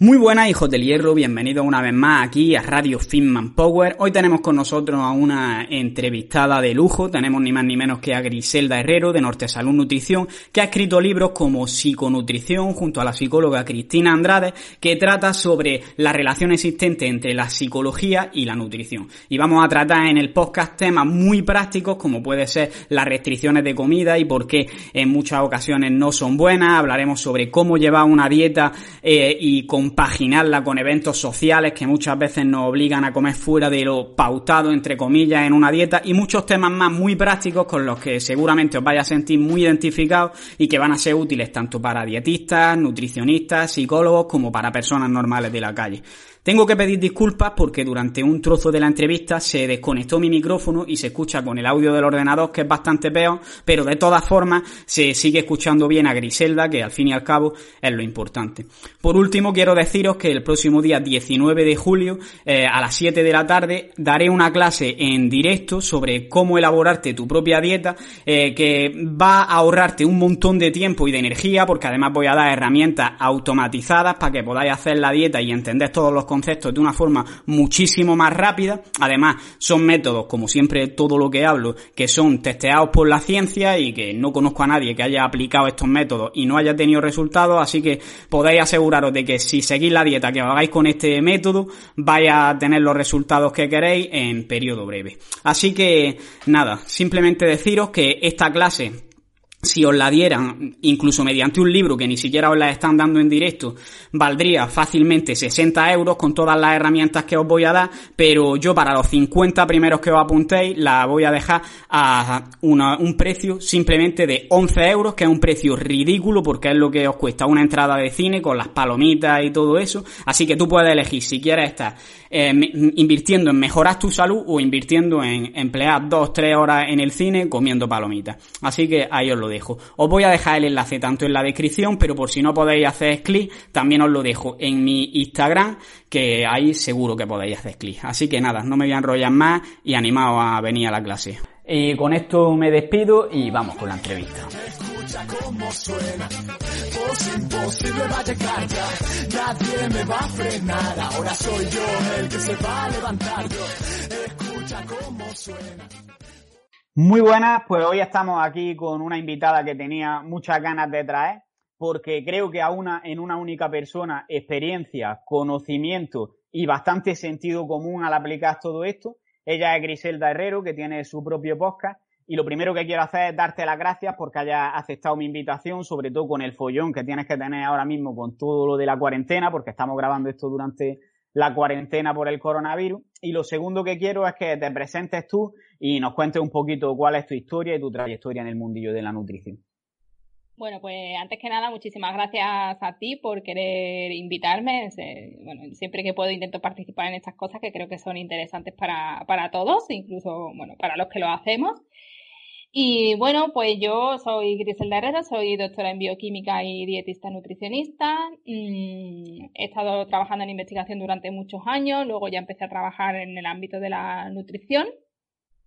Muy buenas hijos del hierro, bienvenidos una vez más aquí a Radio Finman Power. Hoy tenemos con nosotros a una entrevistada de lujo, tenemos ni más ni menos que a Griselda Herrero de Norte Salud Nutrición, que ha escrito libros como Psiconutrición junto a la psicóloga Cristina Andrade, que trata sobre la relación existente entre la psicología y la nutrición. Y vamos a tratar en el podcast temas muy prácticos como puede ser las restricciones de comida y por qué en muchas ocasiones no son buenas, hablaremos sobre cómo llevar una dieta eh, y con compaginarla con eventos sociales que muchas veces nos obligan a comer fuera de lo pautado, entre comillas, en una dieta y muchos temas más muy prácticos con los que seguramente os vais a sentir muy identificados y que van a ser útiles tanto para dietistas, nutricionistas, psicólogos como para personas normales de la calle. Tengo que pedir disculpas porque durante un trozo de la entrevista se desconectó mi micrófono y se escucha con el audio del ordenador que es bastante peor, pero de todas formas se sigue escuchando bien a Griselda, que al fin y al cabo es lo importante. Por último, quiero deciros que el próximo día 19 de julio eh, a las 7 de la tarde daré una clase en directo sobre cómo elaborarte tu propia dieta eh, que va a ahorrarte un montón de tiempo y de energía porque además voy a dar herramientas automatizadas para que podáis hacer la dieta y entender todos los conceptos de una forma muchísimo más rápida. Además, son métodos, como siempre todo lo que hablo, que son testeados por la ciencia y que no conozco a nadie que haya aplicado estos métodos y no haya tenido resultados, así que podéis aseguraros de que si seguís la dieta que hagáis con este método, vais a tener los resultados que queréis en periodo breve. Así que nada, simplemente deciros que esta clase si os la dieran, incluso mediante un libro que ni siquiera os la están dando en directo, valdría fácilmente 60 euros con todas las herramientas que os voy a dar, pero yo para los 50 primeros que os apuntéis la voy a dejar a un precio simplemente de 11 euros, que es un precio ridículo porque es lo que os cuesta una entrada de cine con las palomitas y todo eso, así que tú puedes elegir si quieres estar eh, invirtiendo en mejorar tu salud o invirtiendo en emplear 2-3 horas en el cine comiendo palomitas. Así que ahí os lo dejo. Os voy a dejar el enlace tanto en la descripción, pero por si no podéis hacer clic, también os lo dejo en mi Instagram, que ahí seguro que podéis hacer clic. Así que nada, no me voy a enrollar más y animaos a venir a la clase. Y con esto me despido y vamos con la entrevista. Escucha cómo suena. Muy buenas, pues hoy estamos aquí con una invitada que tenía muchas ganas de traer, porque creo que a una, en una única persona, experiencia, conocimiento y bastante sentido común al aplicar todo esto. Ella es Griselda Herrero, que tiene su propio podcast. Y lo primero que quiero hacer es darte las gracias porque hayas aceptado mi invitación, sobre todo con el follón que tienes que tener ahora mismo con todo lo de la cuarentena, porque estamos grabando esto durante la cuarentena por el coronavirus. Y lo segundo que quiero es que te presentes tú y nos cuentes un poquito cuál es tu historia y tu trayectoria en el mundillo de la nutrición. Bueno, pues antes que nada, muchísimas gracias a ti por querer invitarme. Bueno, siempre que puedo intento participar en estas cosas que creo que son interesantes para, para todos, incluso, bueno, para los que lo hacemos. Y bueno, pues yo soy Griselda Herrera, soy doctora en bioquímica y dietista nutricionista. Mm, he estado trabajando en investigación durante muchos años, luego ya empecé a trabajar en el ámbito de la nutrición.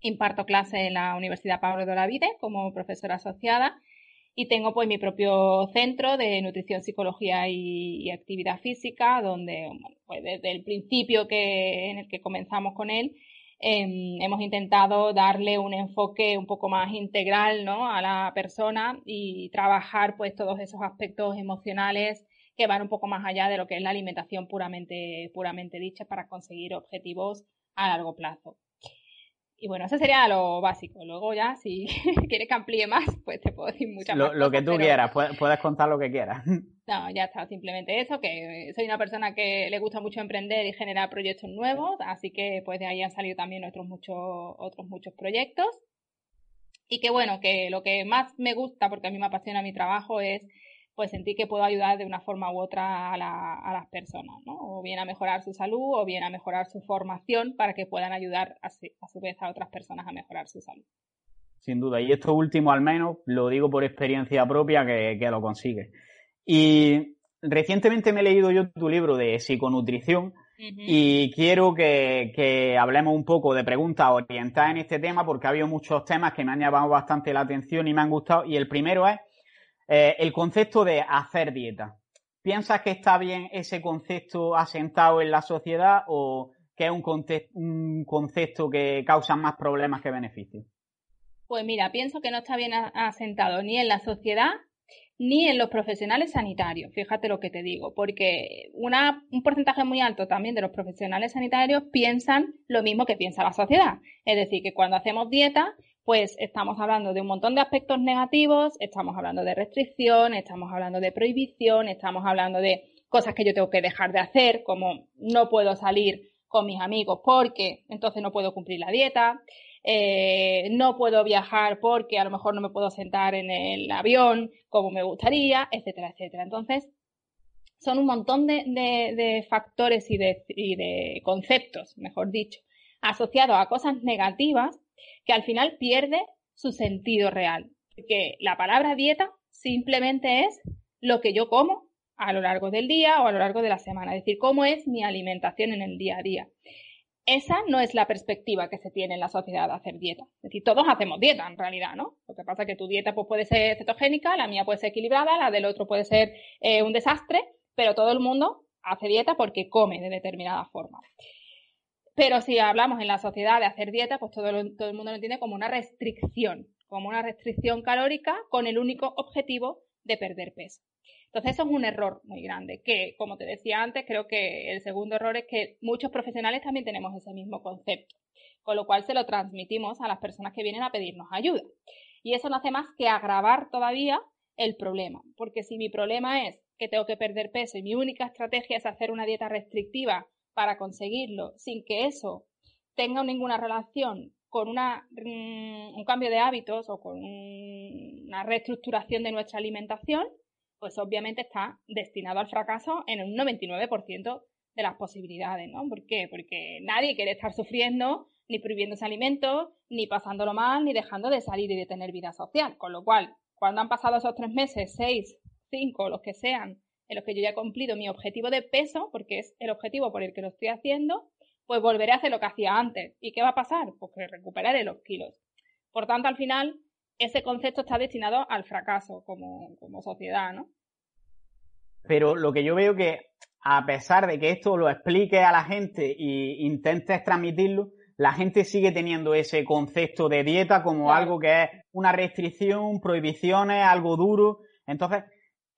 Imparto clases en la Universidad Pablo de Olavide como profesora asociada y tengo pues mi propio centro de nutrición, psicología y, actividad física, donde pues desde el principio que, en el que comenzamos con él, Em, hemos intentado darle un enfoque un poco más integral ¿no? a la persona y trabajar pues todos esos aspectos emocionales que van un poco más allá de lo que es la alimentación puramente, puramente dicha para conseguir objetivos a largo plazo. Y bueno, eso sería lo básico. Luego ya, si quieres que amplíe más, pues te puedo decir muchas lo, Lo que tú quieras, puedes, contar lo que quieras. No, ya está, simplemente eso, que soy una persona que le gusta mucho emprender y generar proyectos nuevos, así que pues de ahí han salido también otros muchos, otros muchos proyectos. Y que bueno, que lo que más me gusta, porque a mí me apasiona mi trabajo, es pues sentir que puedo ayudar de una forma u otra a, las personas, ¿no? O bien a mejorar su salud o bien a mejorar su formación para que puedan ayudar a, su vez a otras personas a mejorar su salud. Sin duda, y esto último al menos lo digo por experiencia propia que, que lo consigue. Y recientemente me he leído yo tu libro de psiconutrición y quiero que, hablemos un poco de preguntas orientadas en este tema porque ha habido muchos temas que me han llamado bastante la atención y me han gustado. Y el primero es eh, el concepto de hacer dieta. ¿Piensas que está bien ese concepto asentado en la sociedad o que es un, un concepto que causa más problemas que beneficios? Pues mira, pienso que no está bien asentado ni en la sociedad ni en los profesionales sanitarios, fíjate lo que te digo, porque un porcentaje muy alto también de los profesionales sanitarios piensan lo mismo que piensa la sociedad. Es decir, que cuando hacemos dieta, pues estamos hablando de un montón de aspectos negativos, estamos hablando de restricción, estamos hablando de prohibición, estamos hablando de cosas que yo tengo que dejar de hacer, como no puedo salir con mis amigos porque entonces no puedo cumplir la dieta. Eh, no puedo viajar porque a lo mejor no me puedo sentar en el avión como me gustaría, etcétera, etcétera. Entonces, son un montón de, factores y de, y de, conceptos, mejor dicho, asociados a cosas negativas que al final pierde su sentido real. Porque la palabra dieta simplemente es lo que yo como a lo largo del día o a lo largo de la semana, es decir, cómo es mi alimentación en el día a día esa no es la perspectiva que se tiene en la sociedad de hacer dieta. Es decir, todos hacemos dieta en realidad, ¿no? Lo que pasa es que tu dieta pues, puede ser cetogénica, la mía puede ser equilibrada, la del otro puede ser eh, un desastre, pero todo el mundo hace dieta porque come de determinada forma. Pero si hablamos en la sociedad de hacer dieta, pues todo, todo el mundo lo entiende como una restricción, como una restricción calórica con el único objetivo de perder peso. Entonces eso es un error muy grande, que como te decía antes, creo que el segundo error es que muchos profesionales también tenemos ese mismo concepto, con lo cual se lo transmitimos a las personas que vienen a pedirnos ayuda. Y eso no hace más que agravar todavía el problema, porque si mi problema es que tengo que perder peso y mi única estrategia es hacer una dieta restrictiva para conseguirlo sin que eso tenga ninguna relación con una, mm, un cambio de hábitos o con una reestructuración de nuestra alimentación, pues obviamente está destinado al fracaso en un 99% de las posibilidades, ¿no? ¿Por qué? Porque nadie quiere estar sufriendo, ni prohibiéndose alimentos, ni pasándolo mal, ni dejando de salir y de tener vida social. Con lo cual, cuando han pasado esos tres meses, seis, cinco, los que sean, en los que yo ya he cumplido mi objetivo de peso, porque es el objetivo por el que lo estoy haciendo, pues volveré a hacer lo que hacía antes. ¿Y qué va a pasar? Pues que recuperaré los kilos. Por tanto, al final, ese concepto está destinado al fracaso como, sociedad, ¿no? Pero lo que yo veo que, a pesar de que esto lo explique a la gente e intentes transmitirlo, la gente sigue teniendo ese concepto de dieta como algo que es una restricción, prohibiciones, algo duro. Entonces,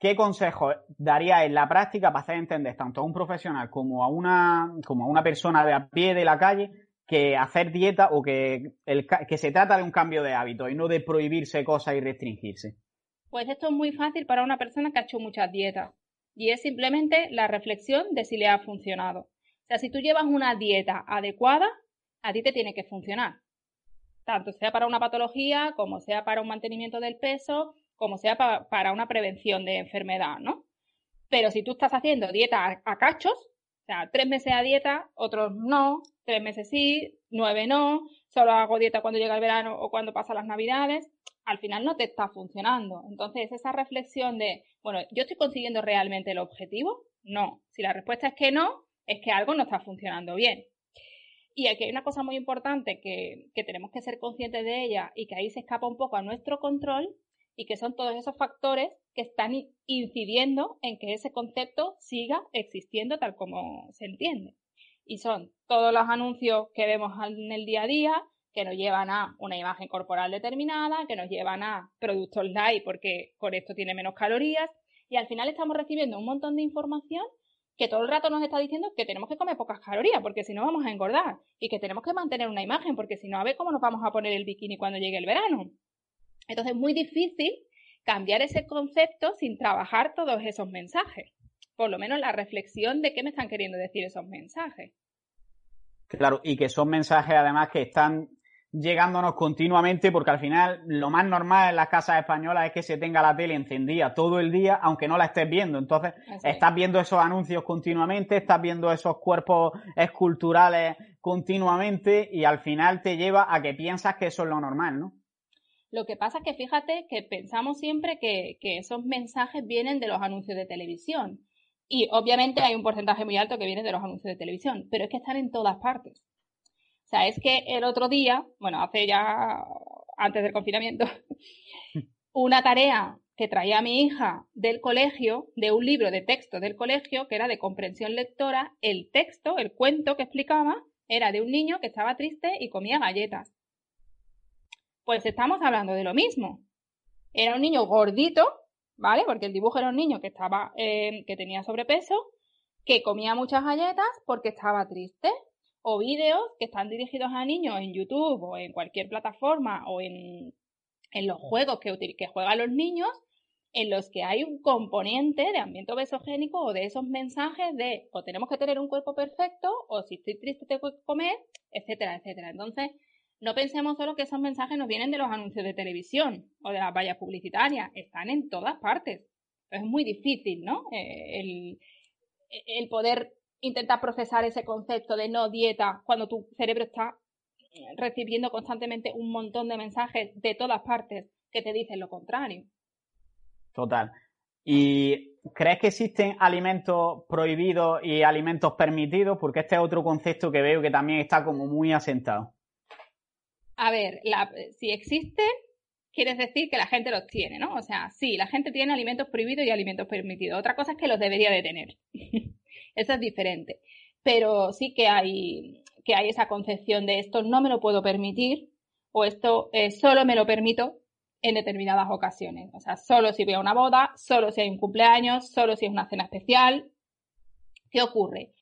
¿qué consejo daría en la práctica para hacer entender tanto a un profesional como a una, como a una persona de a pie de la calle que hacer dieta o que, el, que se trata de un cambio de hábito y no de prohibirse cosas y restringirse? Pues esto es muy fácil para una persona que ha hecho muchas dietas y es simplemente la reflexión de si le ha funcionado. O sea, si tú llevas una dieta adecuada, a ti te tiene que funcionar. Tanto sea para una patología, como sea para un mantenimiento del peso, como sea para una prevención de enfermedad, ¿no? Pero si tú estás haciendo dieta a cachos, o sea, tres meses a dieta, otros no, tres meses sí, nueve no, solo hago dieta cuando llega el verano o cuando pasan las navidades, al final no te está funcionando. Entonces, esa reflexión de, bueno, ¿yo estoy consiguiendo realmente el objetivo? No. Si la respuesta es que no, es que algo no está funcionando bien. Y aquí hay una cosa muy importante que, que tenemos que ser conscientes de ella y que ahí se escapa un poco a nuestro control y que son todos esos factores que están incidiendo en que ese concepto siga existiendo tal como se entiende. Y son todos los anuncios que vemos en el día a día, que nos llevan a una imagen corporal determinada, que nos llevan a productos light porque con esto tiene menos calorías, y al final estamos recibiendo un montón de información que todo el rato nos está diciendo que tenemos que comer pocas calorías porque si no vamos a engordar y que tenemos que mantener una imagen porque si no a ver cómo nos vamos a poner el bikini cuando llegue el verano. Entonces es muy difícil cambiar ese concepto sin trabajar todos esos mensajes. Por lo menos la reflexión de qué me están queriendo decir esos mensajes. Claro, y que son mensajes además que están llegándonos continuamente porque al final lo más normal en las casas españolas es que se tenga la tele encendida todo el día aunque no la estés viendo. Entonces estás viendo esos anuncios continuamente, estás viendo esos cuerpos esculturales continuamente y al final te lleva a que piensas que eso es lo normal, ¿no? Lo que pasa es que fíjate que pensamos siempre que, que esos mensajes vienen de los anuncios de televisión. Y obviamente hay un porcentaje muy alto que viene de los anuncios de televisión, pero es que están en todas partes. O sea, es que el otro día, bueno, hace ya antes del confinamiento, una tarea que traía mi hija del colegio, de un libro de texto del colegio, que era de comprensión lectora, el texto, el cuento que explicaba, era de un niño que estaba triste y comía galletas. Pues estamos hablando de lo mismo. Era un niño gordito, ¿vale? Porque el dibujo era un niño que estaba, eh, que tenía sobrepeso, que comía muchas galletas porque estaba triste. O vídeos que están dirigidos a niños en YouTube o en cualquier plataforma o en, en los juegos que, que juegan los niños, en los que hay un componente de ambiente obesogénico o de esos mensajes de o tenemos que tener un cuerpo perfecto o si estoy triste tengo que comer, etcétera, etcétera. Entonces, no pensemos solo que esos mensajes nos vienen de los anuncios de televisión o de las vallas publicitarias, están en todas partes. Es muy difícil, ¿no? Eh, el, el poder intentar procesar ese concepto de no dieta cuando tu cerebro está recibiendo constantemente un montón de mensajes de todas partes que te dicen lo contrario. Total. ¿Y crees que existen alimentos prohibidos y alimentos permitidos? Porque este es otro concepto que veo que también está como muy asentado. A ver, si existe, quiere decir que la gente los tiene, ¿no? O sea, sí, la gente tiene alimentos prohibidos y alimentos permitidos. Otra cosa es que los debería de tener. Eso es diferente. Pero sí que hay, que hay esa concepción de esto no me lo puedo permitir o esto eh, solo me lo permito en determinadas ocasiones. O sea, solo si voy a una boda, solo si hay un cumpleaños, solo si es una cena especial. ¿Qué ocurre?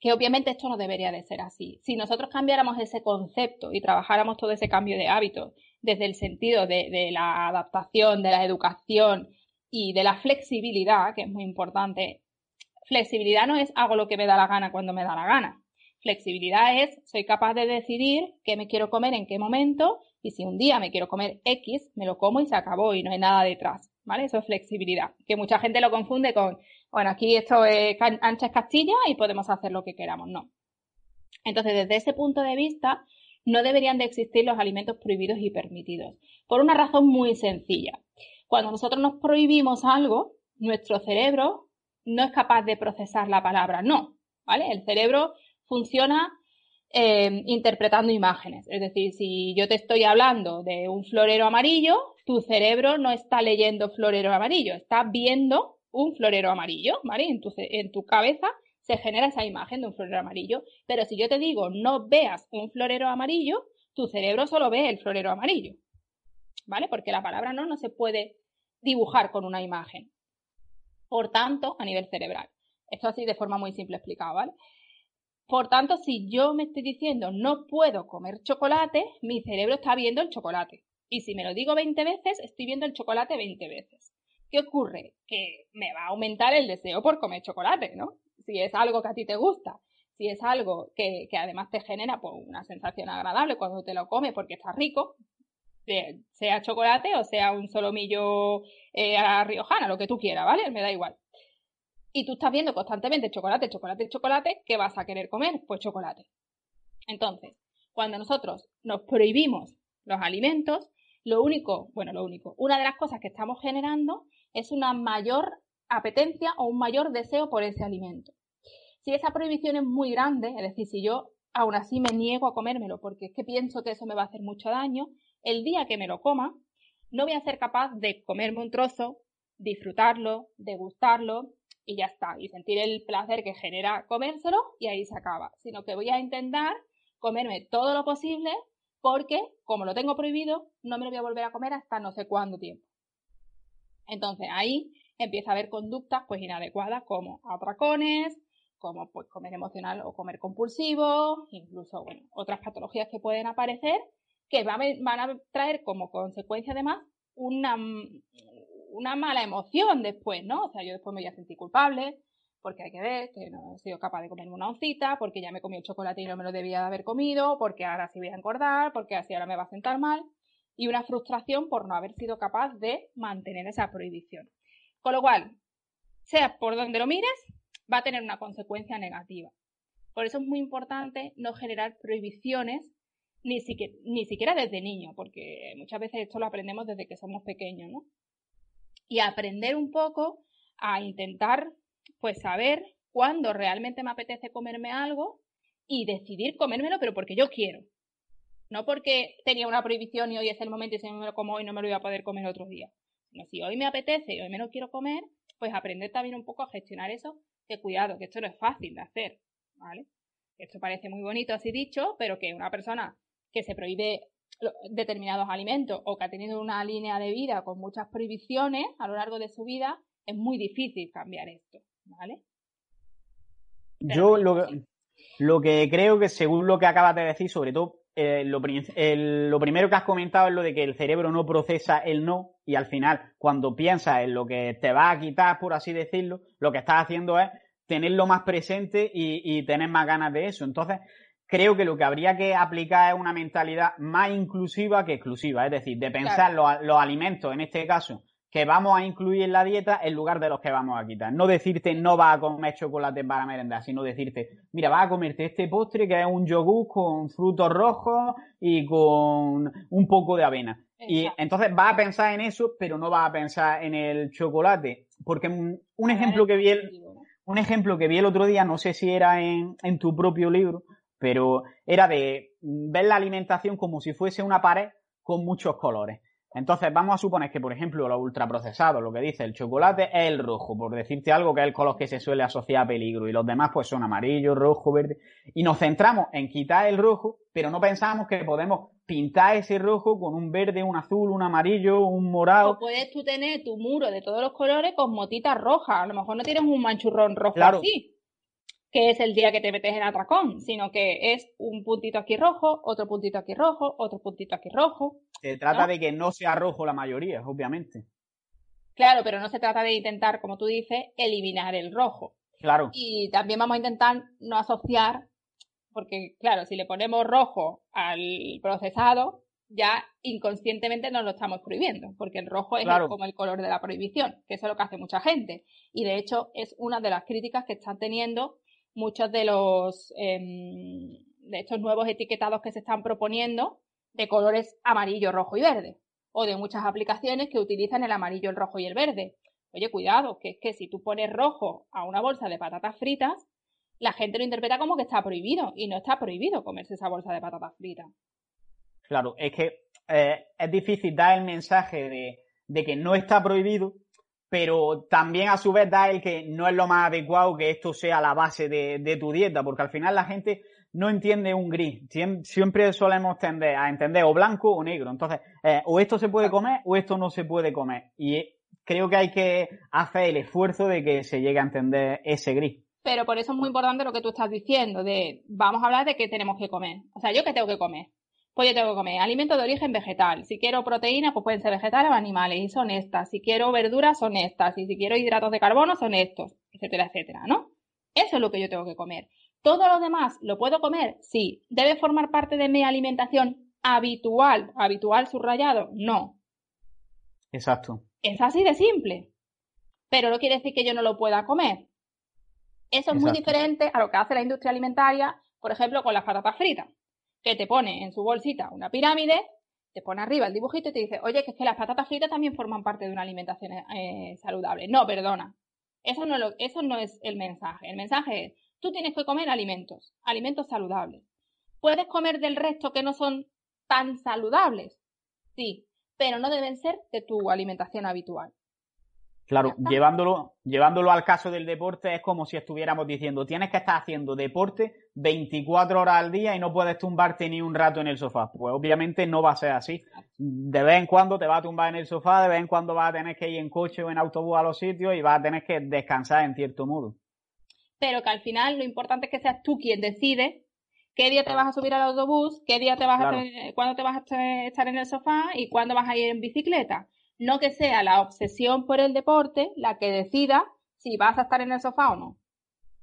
Que obviamente esto no debería de ser así. Si nosotros cambiáramos ese concepto y trabajáramos todo ese cambio de hábitos desde el sentido de, la adaptación, de la educación y de la flexibilidad, que es muy importante, flexibilidad no es hago lo que me da la gana cuando me da la gana. Flexibilidad es soy capaz de decidir qué me quiero comer en qué momento y si un día me quiero comer X, me lo como y se acabó y no hay nada detrás. ¿Vale? Eso es flexibilidad. Que mucha gente lo confunde con bueno, aquí esto es ancha es Castilla y podemos hacer lo que queramos. No. Entonces, desde ese punto de vista, no deberían de existir los alimentos prohibidos y permitidos. Por una razón muy sencilla. Cuando nosotros nos prohibimos algo, nuestro cerebro no es capaz de procesar la palabra no. ¿Vale? El cerebro funciona eh, interpretando imágenes. Es decir, si yo te estoy hablando de un florero amarillo, tu cerebro no está leyendo florero amarillo, está viendo un florero amarillo, ¿vale? En tu, en tu cabeza se genera esa imagen de un florero amarillo. Pero si yo te digo no veas un florero amarillo, tu cerebro solo ve el florero amarillo. ¿Vale? Porque la palabra no no se puede dibujar con una imagen. Por tanto, a nivel cerebral. Esto así de forma muy simple explicado, ¿vale? Por tanto, si yo me estoy diciendo no puedo comer chocolate, mi cerebro está viendo el chocolate. Y si me lo digo 20 veces, estoy viendo el chocolate 20 veces. ¿Qué ocurre? Que me va a aumentar el deseo por comer chocolate, ¿no? Si es algo que a ti te gusta, si es algo que, además te genera pues, una sensación agradable cuando te lo comes porque está rico, sea chocolate o sea un solomillo eh, a riojana, lo que tú quieras, ¿vale? Me da igual. Y tú estás viendo constantemente chocolate, chocolate, chocolate, ¿qué vas a querer comer? Pues chocolate. Entonces, cuando nosotros nos prohibimos los alimentos, lo único, bueno, lo único, una de las cosas que estamos generando es una mayor apetencia o un mayor deseo por ese alimento. Si esa prohibición es muy grande, es decir, si yo aún así me niego a comérmelo porque es que pienso que eso me va a hacer mucho daño, el día que me lo coma, no voy a ser capaz de comerme un trozo, disfrutarlo, degustarlo y ya está, y sentir el placer que genera comérselo y ahí se acaba, sino que voy a intentar comerme todo lo posible porque, como lo tengo prohibido, no me lo voy a volver a comer hasta no sé cuánto tiempo. Entonces ahí empieza a haber conductas pues inadecuadas como atracones, como pues comer emocional o comer compulsivo, incluso bueno, otras patologías que pueden aparecer que van a traer como consecuencia además una, una mala emoción después, ¿no? O sea, yo después me voy a sentir culpable porque hay que ver que no he sido capaz de comerme una oncita, porque ya me comí el chocolate y no me lo debía de haber comido, porque ahora sí voy a engordar, porque así ahora me va a sentar mal, y una frustración por no haber sido capaz de mantener esa prohibición. Con lo cual, sea por donde lo mires, va a tener una consecuencia negativa. Por eso es muy importante no generar prohibiciones ni siquiera, ni siquiera desde niño, porque muchas veces esto lo aprendemos desde que somos pequeños, ¿no? Y aprender un poco a intentar pues saber cuándo realmente me apetece comerme algo y decidir comérmelo, pero porque yo quiero. No porque tenía una prohibición y hoy es el momento y si no me lo como hoy no me lo voy a poder comer otro día. Sino si hoy me apetece y hoy me lo quiero comer, pues aprender también un poco a gestionar eso, que cuidado, que esto no es fácil de hacer, ¿vale? Esto parece muy bonito así dicho, pero que una persona que se prohíbe determinados alimentos o que ha tenido una línea de vida con muchas prohibiciones a lo largo de su vida, es muy difícil cambiar esto. ¿Vale? Yo lo que, creo que según lo que acabas de decir, sobre todo eh, lo, primero que has comentado es lo de que el cerebro no procesa el no y al final cuando piensas en lo que te va a quitar, por así decirlo, lo que estás haciendo es tenerlo más presente y, tener más ganas de eso. Entonces, creo que lo que habría que aplicar es una mentalidad más inclusiva que exclusiva, es decir, de pensar los alimentos, en este caso, que vamos a incluir en la dieta en lugar de los que vamos a quitar. No decirte no vas a comer chocolate para merendar, sino decirte, mira, vas a comerte este postre que es un yogur con frutos rojos y con un poco de avena. Y entonces vas a pensar en eso, pero no vas a pensar en el chocolate. Porque un ejemplo que vi el, un ejemplo que vi el otro día, no sé si era en, en tu propio libro, pero era de ver la alimentación como si fuese una pared con muchos colores. Entonces, vamos a suponer que, por ejemplo, los ultraprocesados, lo que dice el chocolate es el rojo, por decirte algo que es el color que se suele asociar a peligro, y los demás pues son amarillo, rojo, verde. Y nos centramos en quitar el rojo, pero no pensamos que podemos pintar ese rojo con un verde, un azul, un amarillo, un morado. O puedes tú tener tu muro de todos los colores con motitas rojas. A lo mejor no tienes un manchurrón rojo así que es el día que te metes en atracón, sino que es un puntito aquí rojo, otro puntito aquí rojo, otro puntito aquí rojo. Se trata de que no sea rojo la mayoría, obviamente. Claro, pero no se trata de intentar, como tú dices, eliminar el rojo. Claro. Y también vamos a intentar no asociar, porque claro, si le ponemos rojo al procesado, ya inconscientemente nos lo estamos prohibiendo, porque el rojo es como el color de la prohibición, que eso es lo que hace mucha gente. Y de hecho es una de las críticas que están teniendo muchos de los em, de estos nuevos etiquetados que se están proponiendo de colores amarillo, rojo y verde, o de muchas aplicaciones que utilizan el amarillo, el rojo y el verde. Oye, cuidado, que es que si tú pones rojo a una bolsa de patatas fritas, la gente lo interpreta como que está prohibido, y no está prohibido comerse esa bolsa de patatas fritas. Claro, es que eh, es difícil dar el mensaje de, de que no está prohibido pero también a su vez da el que no es lo más adecuado que esto sea la base de, tu dieta, porque al final la gente no entiende un gris. Siempre solemos tender a entender o blanco o negro. Entonces, eh, o esto se puede comer o esto no se puede comer. Y creo que hay que hacer el esfuerzo de que se llegue a entender ese gris. Pero por eso es muy importante lo que tú estás diciendo, de vamos a hablar de qué tenemos que comer. O sea, yo qué tengo que comer pues yo tengo que comer alimentos de origen vegetal. Si quiero proteínas, pues pueden ser vegetales o animales y son estas. Si quiero verduras, son estas. Y si quiero hidratos de carbono, son estos, etcétera, etcétera, ¿no? Eso es lo que yo tengo que comer. ¿Todo lo demás lo puedo comer? Sí. ¿Debe formar parte de mi alimentación habitual? ¿Habitual subrayado? No. Exacto. Es así de simple. Pero no quiere decir que yo no lo pueda comer. Eso es muy diferente a lo que hace la industria alimentaria, por ejemplo, con las patatas fritas que te pone en su bolsita una pirámide, te pone arriba el dibujito y te dice, oye, que es que las patatas fritas también forman parte de una alimentación eh, saludable. No, perdona. Eso no, eso no es el mensaje. El mensaje es, tú tienes que comer alimentos, alimentos saludables. ¿Puedes comer del resto que no son tan saludables? Sí, pero no deben ser de tu alimentación habitual. Claro, llevándolo, llevándolo al caso del deporte es como si estuviéramos diciendo, tienes que estar haciendo deporte 24 horas al día y no puedes tumbarte ni un rato en el sofá. Pues obviamente no va a ser así. De vez en cuando te vas a tumbar en el sofá, de vez en cuando vas a tener que ir en coche o en autobús a los sitios y vas a tener que descansar en cierto modo. Pero que al final lo importante es que seas tú quien decide qué día te vas a subir al autobús, qué día te vas a, cuándo te vas a estar en el sofá y cuándo vas a ir en bicicleta no que sea la obsesión por el deporte la que decida si vas a estar en el sofá o no.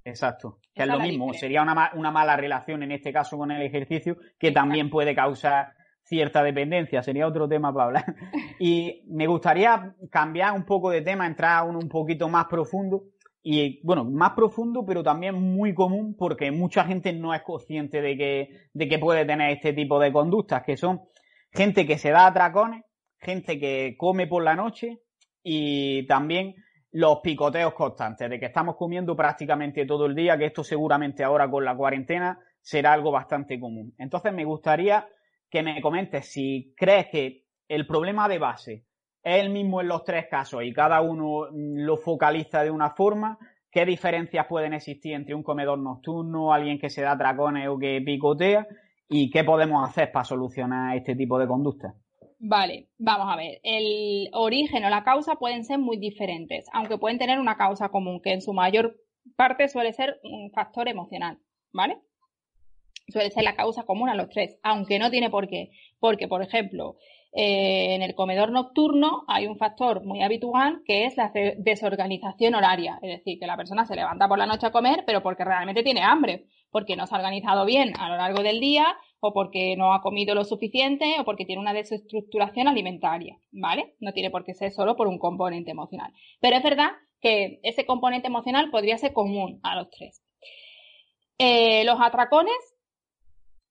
Exacto, que es lo mismo, sería una, una, mala relación en este caso con el ejercicio que también puede causar cierta dependencia, sería otro tema para hablar. Y me gustaría cambiar un poco de tema, entrar a uno un poquito más profundo y bueno, más profundo, pero también muy común porque mucha gente no es consciente de que, de que puede tener este tipo de conductas, que son gente que se da atracones, gente que come por la noche y también los picoteos constantes, de que estamos comiendo prácticamente todo el día, que esto seguramente ahora con la cuarentena será algo bastante común. Entonces me gustaría que me comentes si crees que el problema de base es el mismo en los tres casos y cada uno lo focaliza de una forma, qué diferencias pueden existir entre un comedor nocturno, alguien que se da tracones o que picotea y qué podemos hacer para solucionar este tipo de conductas. Vale, vamos a ver. El origen o la causa pueden ser muy diferentes, aunque pueden tener una causa común, que en su mayor parte suele ser un factor emocional, ¿vale? Suele ser la causa común a los tres, aunque no tiene por qué. Porque, por ejemplo, eh, en el comedor nocturno hay un factor muy habitual que es la desorganización horaria. Es decir, que la persona se levanta por la noche a comer, pero porque realmente tiene hambre, porque no se ha organizado bien a lo largo del día o porque no ha comido lo suficiente o porque tiene una desestructuración alimentaria, ¿vale? No tiene por qué ser solo por un componente emocional. Pero es verdad que ese componente emocional podría ser común a los tres. Eh, los atracones,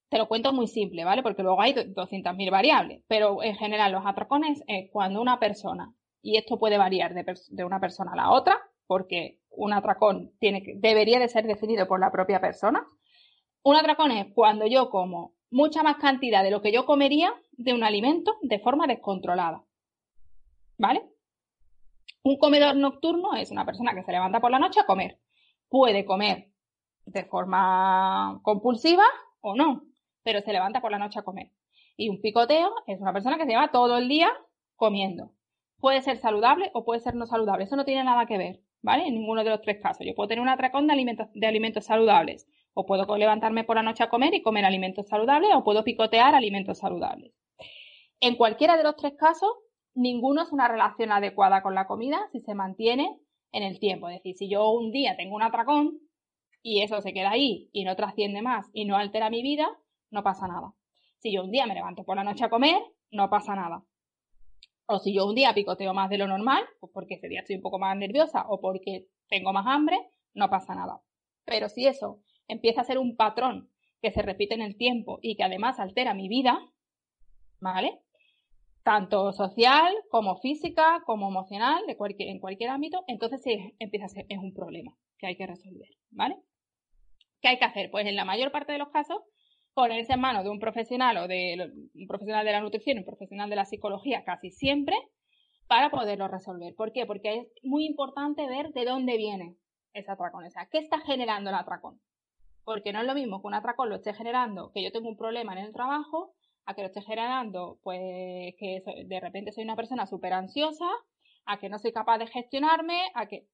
te lo cuento muy simple, ¿vale? Porque luego hay 200.000 variables, pero en general los atracones es cuando una persona, y esto puede variar de, de una persona a la otra, porque un atracón tiene que, debería de ser definido por la propia persona. Un atracón es cuando yo como mucha más cantidad de lo que yo comería de un alimento de forma descontrolada. ¿Vale? Un comedor nocturno es una persona que se levanta por la noche a comer. Puede comer de forma compulsiva o no, pero se levanta por la noche a comer. Y un picoteo es una persona que se lleva todo el día comiendo. Puede ser saludable o puede ser no saludable. Eso no tiene nada que ver, ¿vale? En ninguno de los tres casos. Yo puedo tener un atracón de alimentos, de alimentos saludables o puedo levantarme por la noche a comer y comer alimentos saludables o puedo picotear alimentos saludables. En cualquiera de los tres casos, ninguno es una relación adecuada con la comida si se mantiene en el tiempo. Es decir, si yo un día tengo un atracón y eso se queda ahí y no trasciende más y no altera mi vida, no pasa nada. Si yo un día me levanto por la noche a comer, no pasa nada. O si yo un día picoteo más de lo normal, pues porque ese día estoy un poco más nerviosa o porque tengo más hambre, no pasa nada. Pero si eso empieza a ser un patrón que se repite en el tiempo y que además altera mi vida, ¿vale? Tanto social como física, como emocional, de cualquier, en cualquier ámbito, entonces sí, empieza a ser, es un problema que hay que resolver, ¿vale? ¿Qué hay que hacer? Pues en la mayor parte de los casos, ponerse en manos de un profesional o de un profesional de la nutrición, un profesional de la psicología, casi siempre, para poderlo resolver. ¿Por qué? Porque es muy importante ver de dónde viene ese atracón, o sea, ¿qué está generando el atracón? Porque no es lo mismo que un atracón lo esté generando, que yo tengo un problema en el trabajo, a que lo esté generando, pues que de repente soy una persona súper ansiosa, a que no soy capaz de gestionarme, a que...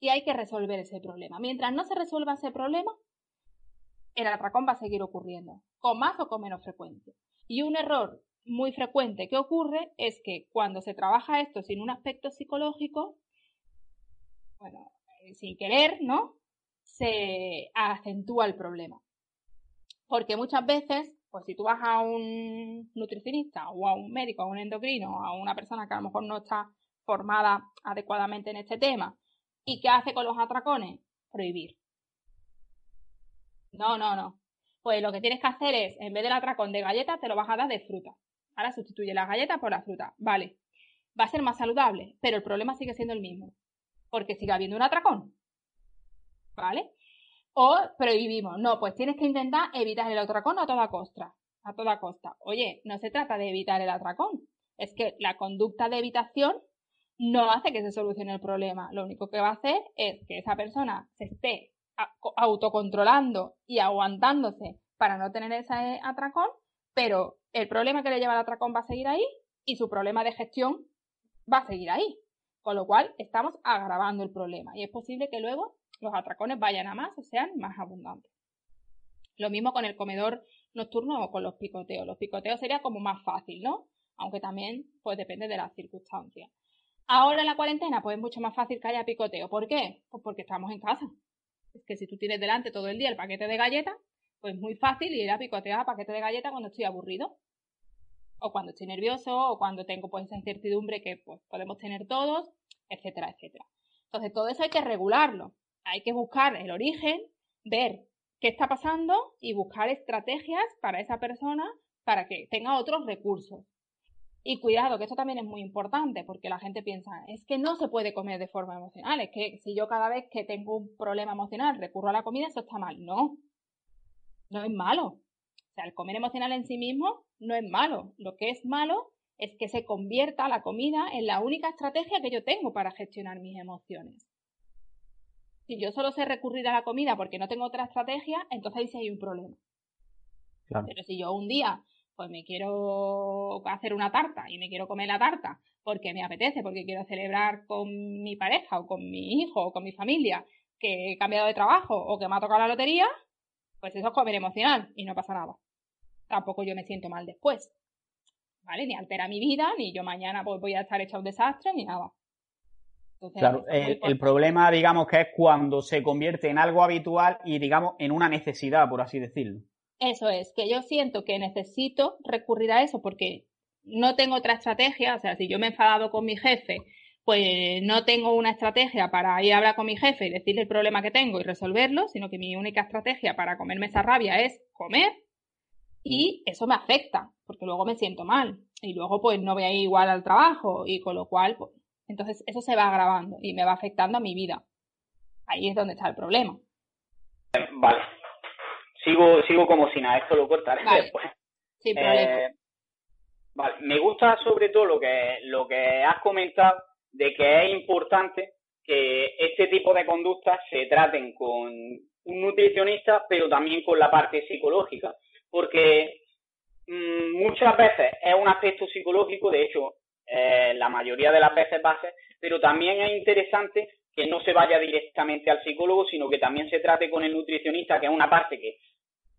Y hay que resolver ese problema. Mientras no se resuelva ese problema, el atracón va a seguir ocurriendo, con más o con menos frecuencia. Y un error muy frecuente que ocurre es que cuando se trabaja esto sin un aspecto psicológico, bueno, eh, sin querer, ¿no? Se acentúa el problema. Porque muchas veces, pues si tú vas a un nutricionista o a un médico, a un endocrino, a una persona que a lo mejor no está formada adecuadamente en este tema, ¿y qué hace con los atracones? Prohibir. No, no, no. Pues lo que tienes que hacer es, en vez del atracón de galletas, te lo vas a dar de fruta. Ahora sustituye las galletas por la fruta. Vale. Va a ser más saludable, pero el problema sigue siendo el mismo. Porque sigue habiendo un atracón. ¿Vale? O prohibimos, no, pues tienes que intentar evitar el atracón a toda costa, a toda costa. Oye, no se trata de evitar el atracón, es que la conducta de evitación no hace que se solucione el problema. Lo único que va a hacer es que esa persona se esté autocontrolando y aguantándose para no tener ese atracón, pero el problema que le lleva el atracón va a seguir ahí y su problema de gestión va a seguir ahí. Con lo cual estamos agravando el problema y es posible que luego los atracones vayan a más o sean más abundantes. Lo mismo con el comedor nocturno o con los picoteos. Los picoteos sería como más fácil, ¿no? Aunque también, pues depende de las circunstancias. Ahora en la cuarentena, pues es mucho más fácil que haya picoteo. ¿Por qué? Pues porque estamos en casa. Es que si tú tienes delante todo el día el paquete de galletas, pues es muy fácil ir a picotear paquete de galletas cuando estoy aburrido. O cuando estoy nervioso, o cuando tengo pues esa incertidumbre que pues, podemos tener todos, etcétera, etcétera. Entonces todo eso hay que regularlo. Hay que buscar el origen, ver qué está pasando y buscar estrategias para esa persona para que tenga otros recursos. Y cuidado, que esto también es muy importante, porque la gente piensa, es que no se puede comer de forma emocional, es que si yo cada vez que tengo un problema emocional recurro a la comida, eso está mal. No, no es malo. O sea, el comer emocional en sí mismo no es malo. Lo que es malo es que se convierta la comida en la única estrategia que yo tengo para gestionar mis emociones. Si yo solo sé recurrir a la comida porque no tengo otra estrategia, entonces ahí sí hay un problema. Pero si yo un día pues me quiero hacer una tarta y me quiero comer la tarta porque me apetece, porque quiero celebrar con mi pareja o con mi hijo o con mi familia que he cambiado de trabajo o que me ha tocado la lotería, pues eso es comer emocional y no pasa nada. Tampoco yo me siento mal después. ¿Vale? Ni altera mi vida, ni yo mañana pues voy a estar hecha un desastre, ni nada. Claro, el, el, problema, digamos, que es cuando se convierte en algo habitual y, digamos, en una necesidad, por así decirlo. Eso es, que yo siento que necesito recurrir a eso porque no tengo otra estrategia, o sea, si yo me he enfadado con mi jefe, pues no tengo una estrategia para ir a hablar con mi jefe y decirle el problema que tengo y resolverlo, sino que mi única estrategia para comerme esa rabia es comer y eso me afecta, porque luego me siento mal y luego pues no voy a ir igual al trabajo y con lo cual, pues, entonces eso se va agravando y me va afectando a mi vida. Ahí es donde está el problema. Vale, sigo, sigo como si nada, esto lo cortaré después. Eh, vale, me gusta sobre todo lo que, lo que has comentado de que es importante que este tipo de conductas se traten con un nutricionista, pero también con la parte psicológica, porque mm, muchas veces es un aspecto psicológico, de hecho, eh, la mayoría de las veces base, pero también es interesante que no se vaya directamente al psicólogo, sino que también se trate con el nutricionista, que es una parte que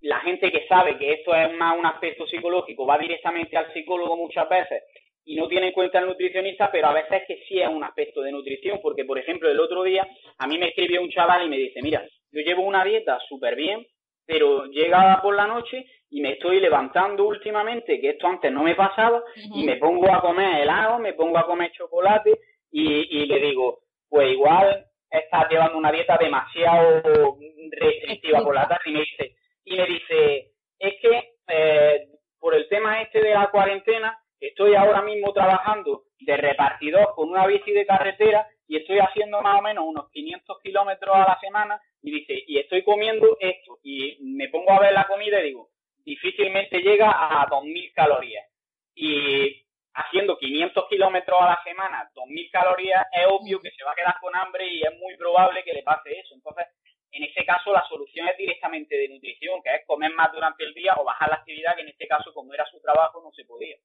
la gente que sabe que esto es más un aspecto psicológico va directamente al psicólogo muchas veces y no tiene en cuenta al nutricionista, pero a veces que sí es un aspecto de nutrición, porque por ejemplo el otro día a mí me escribió un chaval y me dice, mira, yo llevo una dieta súper bien, pero llega por la noche y me estoy levantando últimamente, que esto antes no me pasaba, y me pongo a comer helado, me pongo a comer chocolate y, y le digo, pues igual estás llevando una dieta demasiado restrictiva por la tarde y me dice, y me dice, es que eh, por el tema este de la cuarentena, estoy ahora mismo trabajando de repartidor con una bici de carretera y estoy haciendo más o menos unos 500 kilómetros a la semana y dice, y estoy comiendo esto y me pongo a ver la comida y digo, difícilmente llega a 2.000 calorías. Y haciendo 500 kilómetros a la semana, 2.000 calorías, es obvio que se va a quedar con hambre y es muy probable que le pase eso. Entonces, en ese caso la solución es directamente de nutrición, que es comer más durante el día o bajar la actividad, que en este caso, como era su trabajo, no se podía.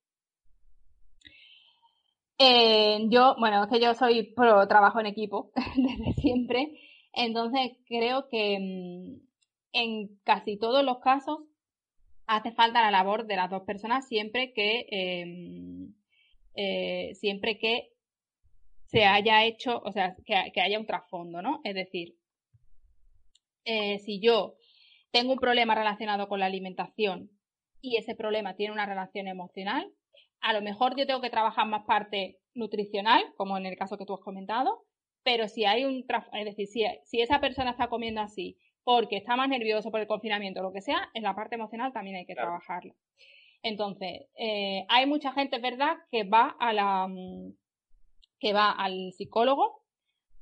Eh, yo, bueno, es que yo soy pro trabajo en equipo desde siempre, entonces creo que mm, en casi todos los casos hace falta la labor de las dos personas siempre que em, eh, siempre que se haya hecho, o sea, que, haya un trasfondo, ¿no? Es decir, eh, si yo tengo un problema relacionado con la alimentación y ese problema tiene una relación emocional, a lo mejor yo tengo que trabajar más parte nutricional, como en el caso que tú has comentado, pero si hay un, es decir, si, esa persona está comiendo así porque está más nervioso por el confinamiento o lo que sea, en la parte emocional también hay que trabajarla. Entonces, eh, hay mucha gente, es verdad, que va a la, mm, que va al psicólogo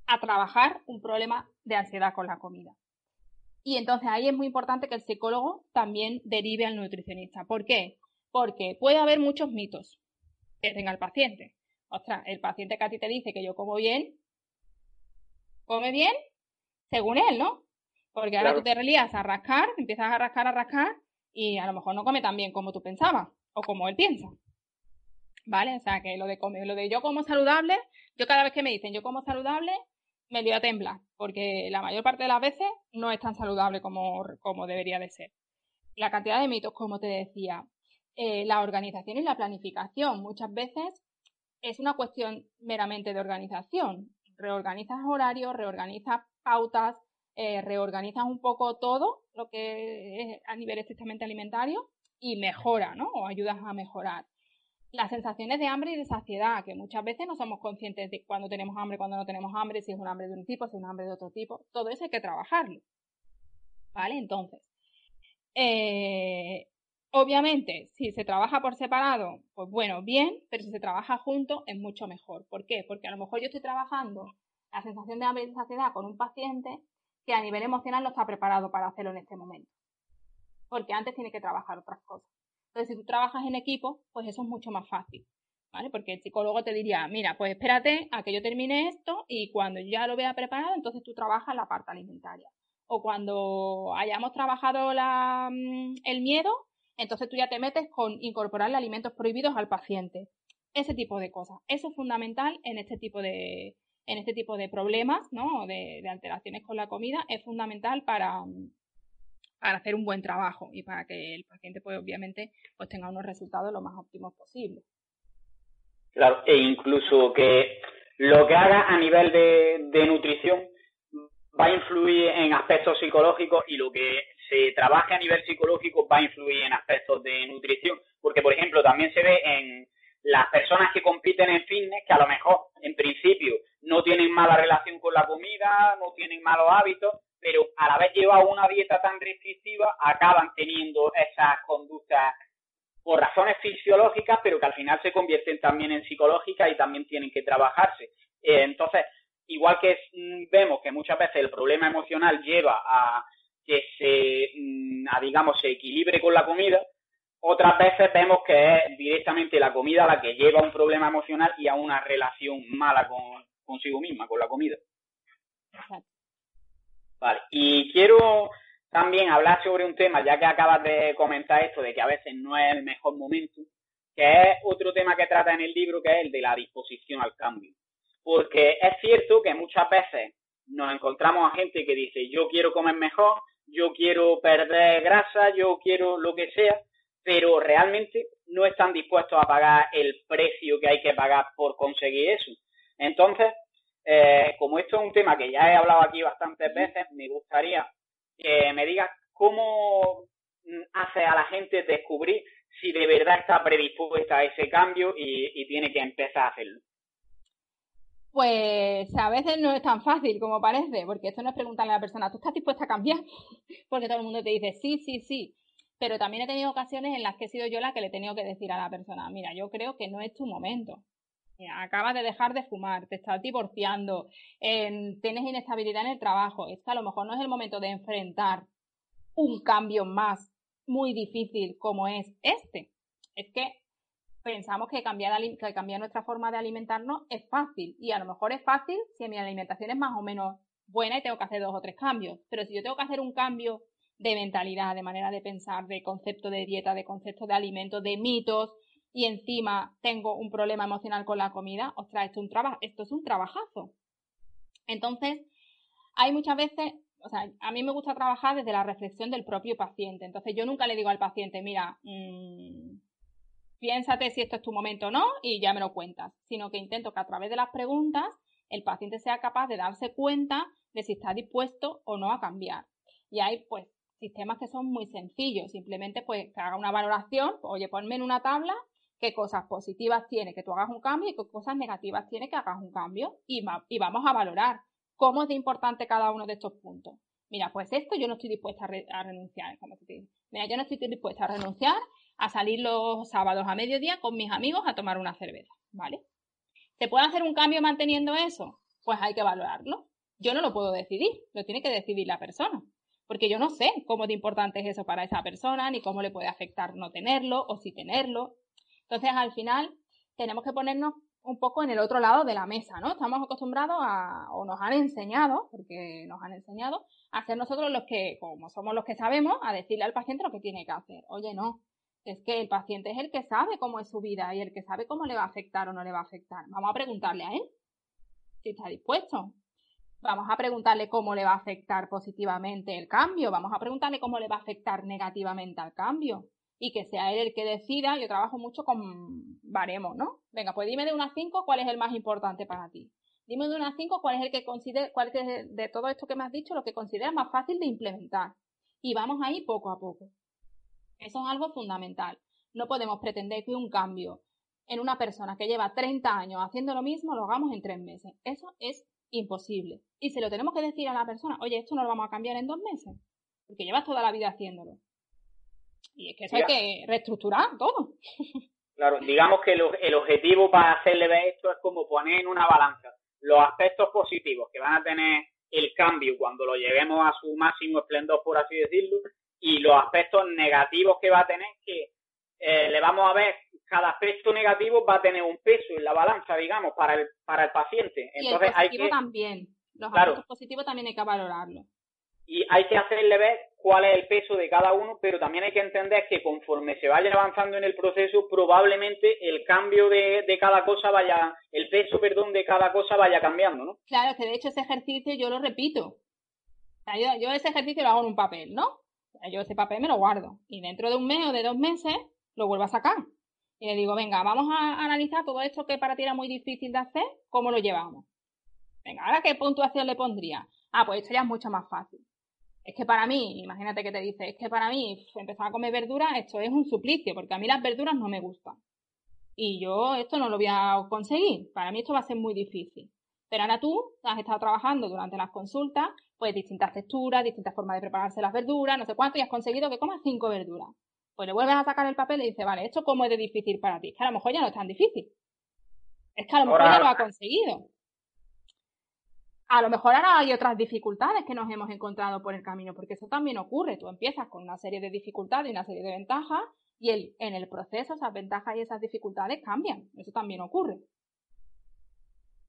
a trabajar un problema de ansiedad con la comida. Y entonces ahí es muy importante que el psicólogo también derive al nutricionista. ¿Por qué? Porque puede haber muchos mitos que tenga el paciente. Ostras, el paciente que a ti te dice que yo como bien, come bien según él, ¿no? Porque ahora tú te relías a rascar, empiezas a rascar, a rascar, y a lo mejor no come tan bien como tú pensabas, o como él piensa. ¿Vale? O sea, que lo de comer, lo de yo como saludable, yo cada vez que me dicen yo como saludable, me dio a temblar, porque la mayor parte de las veces no es tan saludable como, como debería de ser. La cantidad de mitos, como te decía, eh, la organización y la planificación muchas veces es una cuestión meramente de organización. Reorganizas horarios, reorganizas pautas, eh, reorganizas un poco todo lo que es a nivel estrictamente alimentario y mejora, ¿no? O ayudas a mejorar. Las sensaciones de hambre y de saciedad, que muchas veces no somos conscientes de cuando tenemos hambre, cuando no tenemos hambre, si es un hambre de un tipo, si es un hambre de otro tipo. Todo eso hay que trabajarlo. ¿Vale? Entonces, eh, obviamente, si se trabaja por separado, pues bueno, bien, pero si se trabaja junto es mucho mejor. ¿Por qué? Porque a lo mejor yo estoy trabajando la sensación de hambre y con un paciente que a nivel emocional no está preparado para hacerlo en este momento. Porque antes tiene que trabajar otras cosas. Entonces, si tú trabajas en equipo, pues eso es mucho más fácil. ¿Vale? Porque el psicólogo te diría, mira, pues espérate a que yo termine esto y cuando ya lo vea preparado, entonces tú trabajas la parte alimentaria. O cuando hayamos trabajado mm, el miedo, entonces tú ya te metes con incorporarle alimentos prohibidos al paciente. Ese tipo de cosas. Eso es fundamental en este tipo de, en este tipo de problemas, ¿no? De, alteraciones con la comida, es fundamental para, para hacer un buen trabajo y para que el paciente, pues obviamente, pues tenga unos resultados lo más óptimos posible. Claro, e incluso que lo que haga a nivel de, nutrición va a influir en aspectos psicológicos y lo que se trabaje a nivel psicológico va a influir en aspectos de nutrición. Porque, por ejemplo, también se ve en las personas que compiten en fitness que a lo mejor, en principio, no tienen mala relación con la comida, no tienen malos hábitos, pero a la vez lleva una dieta tan restrictiva, acaban teniendo esas conductas por razones fisiológicas, pero que al final se convierten también en psicológicas y también tienen que trabajarse. Eh, entonces, igual que mm, vemos que muchas veces el problema emocional lleva a que se, mm, digamos, se equilibre con la comida, otras veces vemos que es directamente la comida la que lleva a un problema emocional y a una relación mala con, consigo misma, con la comida. Vale, y quiero también hablar sobre un tema, ya que acabas de comentar esto de que a veces no es el mejor momento, que es otro tema que trata en el libro, que es el de la disposición al cambio. Porque es cierto que muchas veces nos encontramos a gente que dice, yo quiero comer mejor, yo quiero perder grasa, yo quiero lo que sea, pero realmente no están dispuestos a pagar el precio que hay que pagar por conseguir eso. Entonces, eh, como esto es un tema que ya he hablado aquí bastantes veces, me gustaría que me digas cómo hace a la gente descubrir si de verdad está predispuesta a ese cambio y, tiene que empezar a hacerlo. Pues a veces no es tan fácil como parece, porque esto no es preguntarle a la persona, ¿tú estás dispuesta a cambiar? Porque todo el mundo te dice, sí, sí, sí. Pero también he tenido ocasiones en las que he sido yo la que le he tenido que decir a la persona, mira, yo creo que no es tu momento acabas de dejar de fumar, te estás divorciando, tienes inestabilidad en el trabajo, es que a lo mejor no es el momento de enfrentar un cambio más muy difícil como es este. Es que pensamos que cambiar, que cambiar nuestra forma de alimentarnos es fácil y a lo mejor es fácil si mi alimentación es más o menos buena y tengo que hacer dos o tres cambios, pero si yo tengo que hacer un cambio de mentalidad, de manera de pensar, de concepto de dieta, de concepto de alimentos, de mitos, y encima tengo un problema emocional con la comida, ostras, esto, un trabajo, esto es un trabajazo. Entonces, hay muchas veces, o sea, a mí me gusta trabajar desde la reflexión del propio paciente. Entonces, yo nunca le digo al paciente, mira, mmm, piénsate si esto es tu momento o no y ya me lo cuentas, sino que intento que a través de las preguntas el paciente sea capaz de darse cuenta de si está dispuesto o no a cambiar. Y hay, pues, sistemas que son muy sencillos, simplemente pues que haga una valoración, oye, ponme en una tabla qué cosas positivas tiene que tú hagas un cambio y qué cosas negativas tiene que hagas un cambio y, vamos a valorar cómo es de importante cada uno de estos puntos. Mira, pues esto yo no estoy dispuesta a, renunciar, como te digo. Mira, yo no estoy dispuesta a renunciar a salir los sábados a mediodía con mis amigos a tomar una cerveza, ¿vale? ¿Se puede hacer un cambio manteniendo eso? Pues hay que valorarlo. Yo no lo puedo decidir, lo tiene que decidir la persona. Porque yo no sé cómo de importante es eso para esa persona, ni cómo le puede afectar no tenerlo o si tenerlo. Entonces, al final, tenemos que ponernos un poco en el otro lado de la mesa, ¿no? Estamos acostumbrados a, o nos han enseñado, porque nos han enseñado, a ser nosotros los que, como somos los que sabemos, a decirle al paciente lo que tiene que hacer. Oye, no, es que el paciente es el que sabe cómo es su vida y el que sabe cómo le va a afectar o no le va a afectar. Vamos a preguntarle a él si está dispuesto. Vamos a preguntarle cómo le va a afectar positivamente el cambio. Vamos a preguntarle cómo le va a afectar negativamente al cambio y que sea él el que decida. Yo trabajo mucho con baremos, ¿no? Venga, pues dime de unas cinco cuál es el más importante para ti. Dime de una 5 cuál es el que considera, cuál es de todo esto que me has dicho, lo que consideras más fácil de implementar. Y vamos ahí poco a poco. Eso es algo fundamental. No podemos pretender que un cambio en una persona que lleva 30 años haciendo lo mismo lo hagamos en tres meses. Eso es imposible. Y se lo tenemos que decir a la persona, oye, esto no lo vamos a cambiar en dos meses, porque llevas toda la vida haciéndolo. Y es que eso hay que reestructurar todo. Claro, digamos que el, objetivo para hacerle ver esto es como poner en una balanza los aspectos positivos que van a tener el cambio cuando lo llevemos a su máximo esplendor, por así decirlo, y los aspectos negativos que va a tener que eh, le vamos a ver cada aspecto negativo va a tener un peso en la balanza, digamos, para el, para el paciente. Entonces hay que también. Los aspectos positivos también hay que valorarlo. Y hay que hacerle ver cuál es el peso de cada uno, pero también hay que entender que conforme se vaya avanzando en el proceso, probablemente el cambio de, de cada cosa vaya, el peso, perdón, de cada cosa vaya cambiando, ¿no? Claro, que de hecho ese ejercicio yo lo repito. yo, yo ese ejercicio lo hago en un papel, ¿no? Yo ese papel me lo guardo. Y dentro de un mes o de dos meses lo vuelvo a sacar. Y le digo, venga, vamos a analizar todo esto que para ti era muy difícil de hacer, ¿cómo lo llevamos? Venga, ahora qué puntuación le pondría. Ah, pues esto ya es mucho más fácil. Es que para mí, imagínate que te dice, es que para mí empezar a comer verduras, esto es un suplicio, porque a mí las verduras no me gustan. Y yo esto no lo voy a conseguir. Para mí esto va a ser muy difícil. Pero ahora tú has estado trabajando durante las consultas, pues distintas texturas, distintas formas de prepararse las verduras, no sé cuánto, y has conseguido que comas cinco verduras pues le vuelves a sacar el papel y dice, vale, ¿esto cómo es de difícil para ti? Es que a lo mejor ya no es tan difícil. Es que a lo mejor ya lo ha conseguido. A lo mejor ahora hay otras dificultades que nos hemos encontrado por el camino, porque eso también ocurre. Tú empiezas con una serie de dificultades y una serie de ventajas, y el, en el proceso esas ventajas y esas dificultades cambian. Eso también ocurre.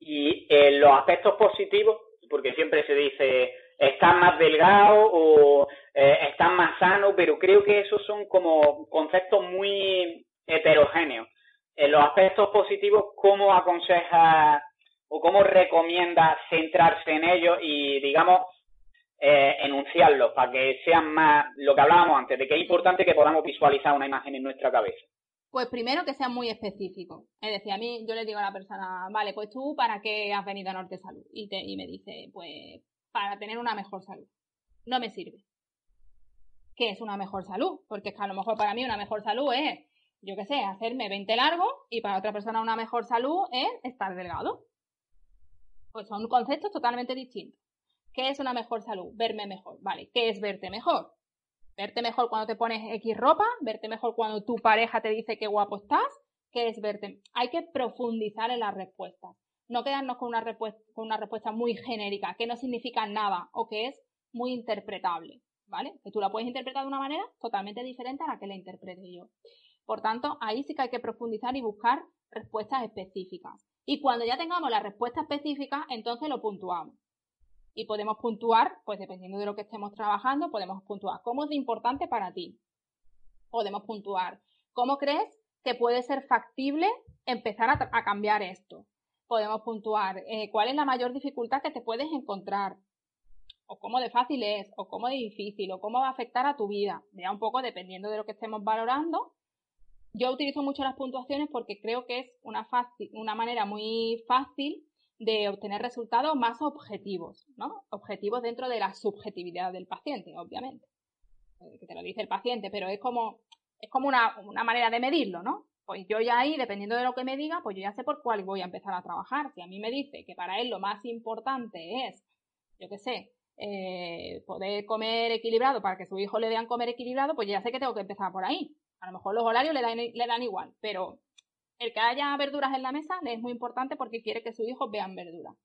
Y en los aspectos positivos, porque siempre se dice, estás más delgado o eh, más sano, pero creo que esos son como conceptos muy heterogéneos. En los aspectos positivos, ¿cómo aconseja o cómo recomienda centrarse en ellos y, digamos, eh, enunciarlos para que sean más lo que hablábamos antes, de que es importante que podamos visualizar una imagen en nuestra cabeza? Pues primero que sean muy específicos. Es decir, a mí yo le digo a la persona, vale, pues tú para qué has venido a Norte Salud? Y, y me dice, pues para tener una mejor salud. No me sirve. ¿Qué es una mejor salud? Porque es que a lo mejor para mí una mejor salud es, yo qué sé, hacerme 20 largo y para otra persona una mejor salud es estar delgado. Pues son conceptos totalmente distintos. ¿Qué es una mejor salud? Verme mejor. Vale, ¿qué es verte mejor? Verte mejor cuando te pones X ropa, verte mejor cuando tu pareja te dice qué guapo estás, ¿qué es verte? Hay que profundizar en las respuestas no quedarnos con una, respuesta, con una respuesta muy genérica, que no significa nada o que es muy interpretable, ¿vale? Que tú la puedes interpretar de una manera totalmente diferente a la que la interprete yo. Por tanto, ahí sí que hay que profundizar y buscar respuestas específicas. Y cuando ya tengamos la respuesta específica, entonces lo puntuamos. Y podemos puntuar, pues dependiendo de lo que estemos trabajando, podemos puntuar cómo es de importante para ti. Podemos puntuar cómo crees que puede ser factible empezar a cambiar esto podemos puntuar eh, cuál es la mayor dificultad que te puedes encontrar, o cómo de fácil es, o cómo de difícil, o cómo va a afectar a tu vida. Ya un poco dependiendo de lo que estemos valorando. Yo utilizo mucho las puntuaciones porque creo que es una, fácil, una manera muy fácil de obtener resultados más objetivos, ¿no? Objetivos dentro de la subjetividad del paciente, obviamente. Eh, que te lo dice el paciente, pero es como, es como una, una manera de medirlo, ¿no? pues yo ya ahí, dependiendo de lo que me diga, pues yo ya sé por cuál voy a empezar a trabajar. Si a mí me dice que para él lo más importante es, yo qué sé, eh, poder comer equilibrado para que su hijo le vean comer equilibrado, pues ya sé que tengo que empezar por ahí. A lo mejor los horarios le dan, le dan igual, pero el que haya verduras en la mesa le es muy importante porque quiere que su hijo vean verduras.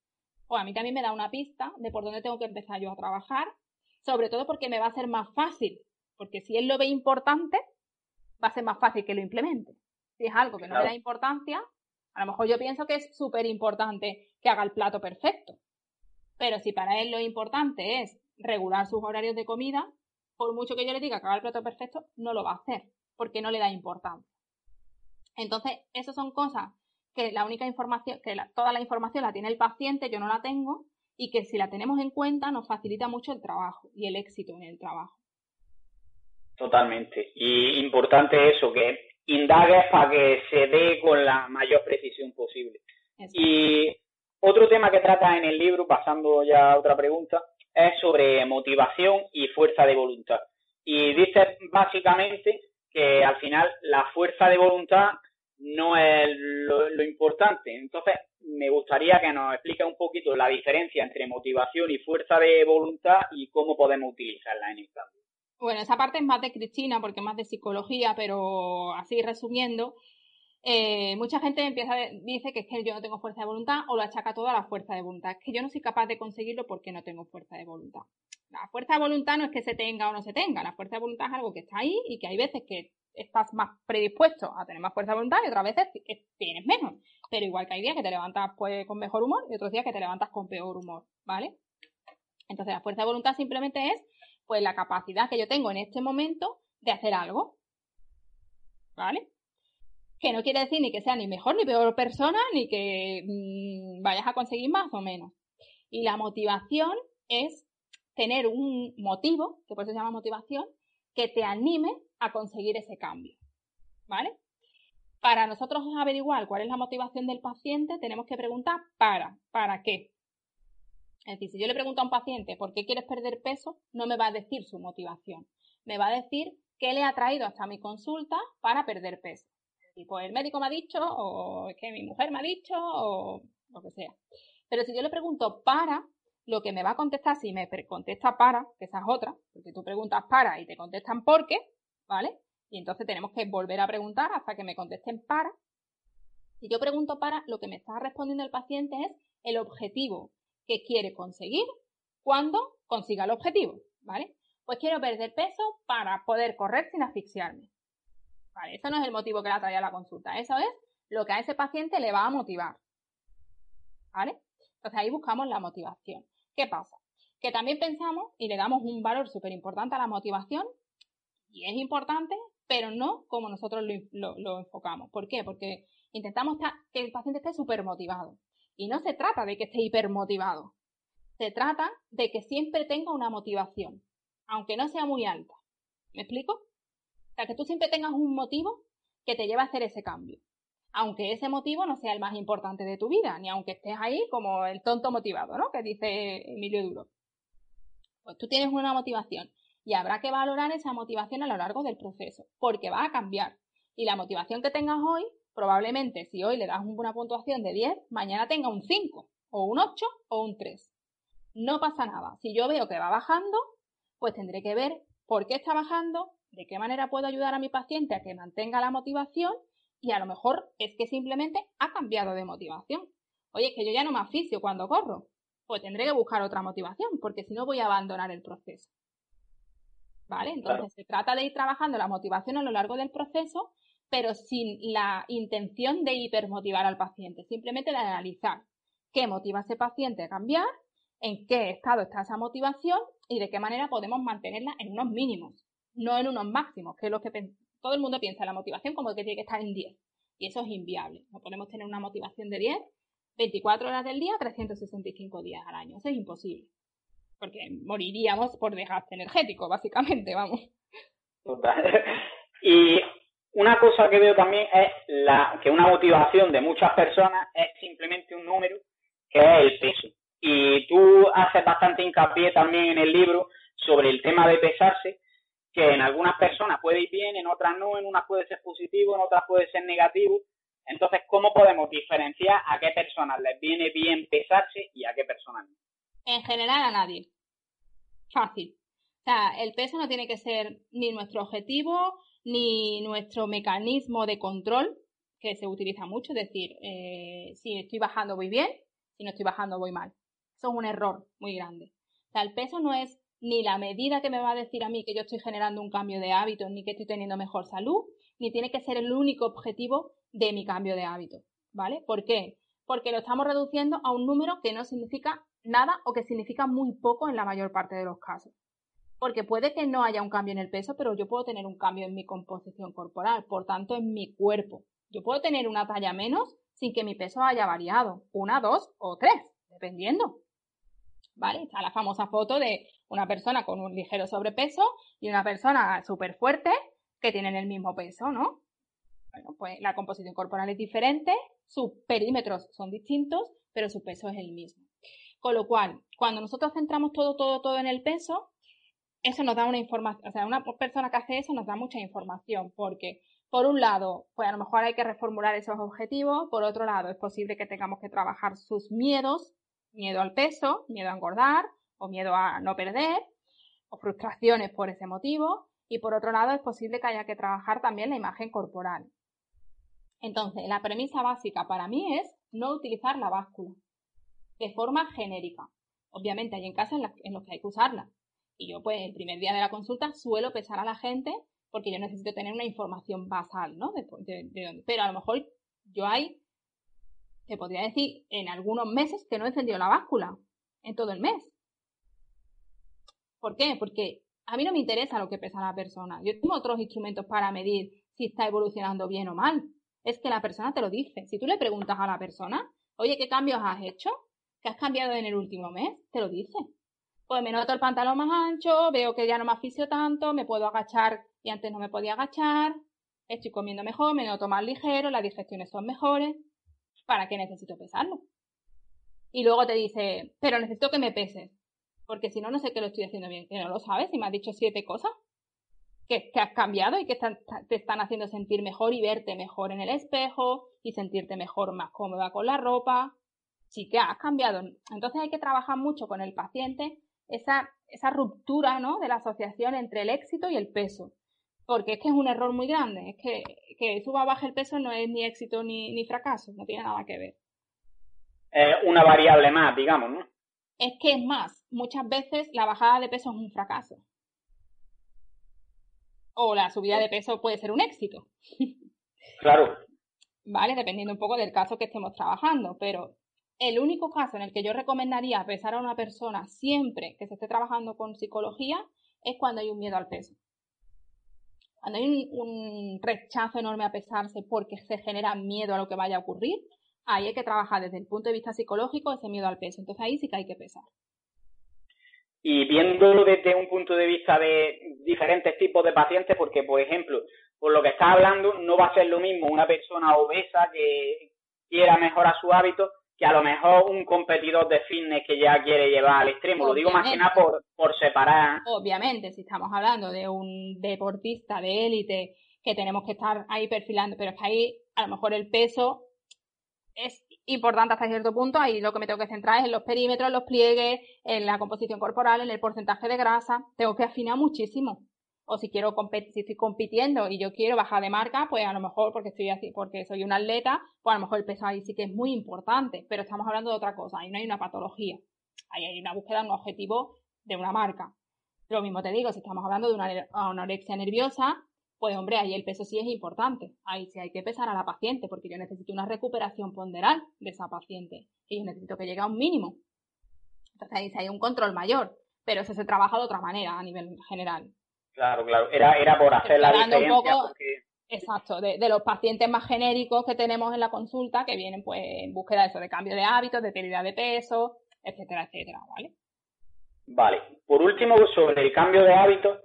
O a mí también me da una pista de por dónde tengo que empezar yo a trabajar, sobre todo porque me va a ser más fácil, porque si él lo ve importante, va a ser más fácil que lo implemente. Si es algo que no le da importancia, a lo mejor yo pienso que es súper importante que haga el plato perfecto. Pero si para él lo importante es regular sus horarios de comida, por mucho que yo le diga que haga el plato perfecto, no lo va a hacer, porque no le da importancia. Entonces, esas son cosas que la única información, que toda la información la tiene el paciente, yo no la tengo, y que si la tenemos en cuenta nos facilita mucho el trabajo y el éxito en el trabajo. Totalmente. Y importante eso, que indagues para que se dé con la mayor precisión posible. Y Otro tema que trata en el libro, pasando ya a otra pregunta, es sobre motivación y fuerza de voluntad. Y dice básicamente que al final la fuerza de voluntad no es lo, importante. Entonces, me gustaría que nos explique un poquito la diferencia entre motivación y fuerza de voluntad y cómo podemos utilizarla en el. Bueno, esa parte es más de Cristina porque es más de psicología, pero así resumiendo, eh, mucha gente empieza dice que es que yo no tengo fuerza de voluntad o lo achaca todo a la fuerza de voluntad. Es que yo no soy capaz de conseguirlo porque no tengo fuerza de voluntad. La fuerza de voluntad no es que se tenga o no se tenga, la fuerza de voluntad es algo que está ahí y que hay veces que estás más predispuesto a tener más fuerza de voluntad y otras veces tienes menos. Pero igual que hay días que te levantas pues, con mejor humor y otros días que te levantas con peor humor, ¿vale? Entonces la fuerza de voluntad simplemente es pues la capacidad que yo tengo en este momento de hacer algo. ¿Vale? Que no quiere decir ni que sea ni mejor ni peor persona, ni que mm, vayas a conseguir más o menos. Y la motivación es tener un motivo, que por eso se llama motivación, que te anime a conseguir ese cambio. ¿Vale? Para nosotros averiguar cuál es la motivación del paciente, tenemos que preguntar para, ¿para qué? Es decir, si yo le pregunto a un paciente por qué quieres perder peso, no me va a decir su motivación. Me va a decir qué le ha traído hasta mi consulta para perder peso. Y pues el médico me ha dicho, o es que mi mujer me ha dicho, o lo que sea. Pero si yo le pregunto para, lo que me va a contestar, si me contesta para, que esa es otra, porque tú preguntas para y te contestan por qué, ¿vale? Y entonces tenemos que volver a preguntar hasta que me contesten para. Si yo pregunto para, lo que me está respondiendo el paciente es el objetivo que quiere conseguir cuando consiga el objetivo, ¿vale? Pues quiero perder peso para poder correr sin asfixiarme. Vale, eso no es el motivo que la trae a la consulta, eso es lo que a ese paciente le va a motivar. ¿Vale? Entonces ahí buscamos la motivación. ¿Qué pasa? Que también pensamos y le damos un valor súper importante a la motivación y es importante, pero no como nosotros lo, enfocamos. ¿Por qué? Porque intentamos que el paciente esté súper motivado. Y no se trata de que esté hipermotivado. Se trata de que siempre tenga una motivación, aunque no sea muy alta. ¿Me explico? O sea, que tú siempre tengas un motivo que te lleve a hacer ese cambio. Aunque ese motivo no sea el más importante de tu vida, ni aunque estés ahí como el tonto motivado, ¿no? Que dice Emilio Duro. Pues tú tienes una motivación y habrá que valorar esa motivación a lo largo del proceso, porque va a cambiar. Y la motivación que tengas hoy, probablemente si hoy le das una puntuación de 10, mañana tenga un 5, o un 8, o un 3. No pasa nada. Si yo veo que va bajando, pues tendré que ver por qué está bajando, de qué manera puedo ayudar a mi paciente a que mantenga la motivación y a lo mejor es que simplemente ha cambiado de motivación. Oye, es que yo ya no me aficio cuando corro. Pues tendré que buscar otra motivación, porque si no voy a abandonar el proceso. ¿Vale? Entonces se trata de ir trabajando la motivación a lo largo del proceso, pero sin la intención de hipermotivar al paciente, simplemente de analizar qué motiva a ese paciente a cambiar, en qué estado está esa motivación y de qué manera podemos mantenerla en unos mínimos, no en unos máximos, que es lo que todo el mundo piensa la motivación como que tiene que estar en 10. Y eso es inviable. No podemos tener una motivación de 10 24 horas del día, 365 días al año. Eso es imposible porque moriríamos por desgaste energético, básicamente, vamos. Y una cosa que veo también es la, que una motivación de muchas personas es simplemente un número, que es el peso. Y tú haces bastante hincapié también en el libro sobre el tema de pesarse, que en algunas personas puede ir bien, en otras no, en unas puede ser positivo, en otras puede ser negativo. Entonces, ¿cómo podemos diferenciar a qué personas les viene bien pesarse y a qué personas no? En general a nadie. Fácil. O sea, el peso no tiene que ser ni nuestro objetivo, ni nuestro mecanismo de control, que se utiliza mucho, es decir, eh, si estoy bajando voy bien, si no estoy bajando voy mal. Eso es un error muy grande. O sea, el peso no es ni la medida que me va a decir a mí que yo estoy generando un cambio de hábito, ni que estoy teniendo mejor salud, ni tiene que ser el único objetivo de mi cambio de hábito. ¿Vale? ¿Por qué? Porque lo estamos reduciendo a un número que no significa nada o que significa muy poco en la mayor parte de los casos. Porque puede que no haya un cambio en el peso, pero yo puedo tener un cambio en mi composición corporal, por tanto en mi cuerpo. Yo puedo tener una talla menos sin que mi peso haya variado, una, dos o tres, dependiendo. ¿Vale? Está la famosa foto de una persona con un ligero sobrepeso y una persona súper fuerte que tienen el mismo peso, ¿no? Bueno, pues la composición corporal es diferente, sus perímetros son distintos, pero su peso es el mismo. Con lo cual, cuando nosotros centramos todo, todo, todo en el peso, eso nos da una información, o sea, una persona que hace eso nos da mucha información, porque por un lado, pues a lo mejor hay que reformular esos objetivos, por otro lado, es posible que tengamos que trabajar sus miedos, miedo al peso, miedo a engordar o miedo a no perder, o frustraciones por ese motivo, y por otro lado, es posible que haya que trabajar también la imagen corporal. Entonces, la premisa básica para mí es no utilizar la báscula de forma genérica. Obviamente hay en casos en, los que hay que usarla. Y yo, pues, el primer día de la consulta suelo pesar a la gente porque yo necesito tener una información basal, ¿no? Pero a lo mejor yo hay, te podría decir, en algunos meses que no he encendido la báscula, en todo el mes. ¿Por qué? Porque a mí no me interesa lo que pesa la persona. Yo tengo otros instrumentos para medir si está evolucionando bien o mal. Es que la persona te lo dice. Si tú le preguntas a la persona, oye, ¿qué cambios has hecho? ¿Qué has cambiado en el último mes? Te lo dice. Pues me noto el pantalón más ancho, veo que ya no me aficio tanto, me puedo agachar y antes no me podía agachar, estoy comiendo mejor, me noto más ligero, las digestiones son mejores. ¿Para qué necesito pesarlo? Y luego te dice, pero necesito que me peses, porque si no, no sé qué lo estoy haciendo bien. Que no lo sabes y me has dicho siete cosas que, has cambiado y que te están haciendo sentir mejor y verte mejor en el espejo y sentirte mejor, más cómoda con la ropa. Sí que has cambiado. Entonces hay que trabajar mucho con el paciente esa, esa ruptura ¿no? de la asociación entre el éxito y el peso. Porque es que es un error muy grande. Es que, que suba o baje el peso no es ni éxito ni, ni fracaso. No tiene nada que ver. Una variable más, digamos, ¿no? Es que es más, muchas veces la bajada de peso es un fracaso. O la subida de peso puede ser un éxito. Claro. Vale, dependiendo un poco del caso que estemos trabajando, pero el único caso en el que yo recomendaría pesar a una persona siempre que se esté trabajando con psicología es cuando hay un miedo al peso. Cuando hay un, rechazo enorme a pesarse porque se genera miedo a lo que vaya a ocurrir, ahí hay que trabajar desde el punto de vista psicológico ese miedo al peso. Entonces ahí sí que hay que pesar. Y viéndolo desde un punto de vista de diferentes tipos de pacientes, porque, por ejemplo, por lo que está hablando, no va a ser lo mismo una persona obesa que quiera mejorar su hábito que a lo mejor un competidor de fitness que ya quiere llevar al extremo. Lo digo más que nada por, por separar. Obviamente, si estamos hablando de un deportista de élite que tenemos que estar ahí perfilando, pero es que ahí a lo mejor el peso es importante hasta cierto punto. Ahí lo que me tengo que centrar es en los perímetros, en los pliegues, en la composición corporal, en el porcentaje de grasa. Tengo que afinar muchísimo. O si quiero si estoy compitiendo y yo quiero bajar de marca, pues a lo mejor porque estoy así, porque soy un atleta, pues a lo mejor el peso ahí sí que es muy importante. Pero estamos hablando de otra cosa. Ahí no hay una patología. Ahí hay una búsqueda un objetivo de una marca. Lo mismo te digo, si estamos hablando de una anorexia nerviosa, pues hombre, ahí el peso sí es importante. Ahí sí hay que pesar a la paciente, porque yo necesito una recuperación ponderal de esa paciente. Y yo necesito que llegue a un mínimo. Entonces ahí sí hay un control mayor. Pero eso se trabaja de otra manera a nivel general. Claro, claro. Era, era por hacer la diferencia. Exacto, de, los pacientes más genéricos que tenemos en la consulta, que vienen pues en búsqueda de eso, de cambio de hábitos, de pérdida de peso, etcétera, etcétera, ¿vale? Vale. Por último, sobre el cambio de hábitos,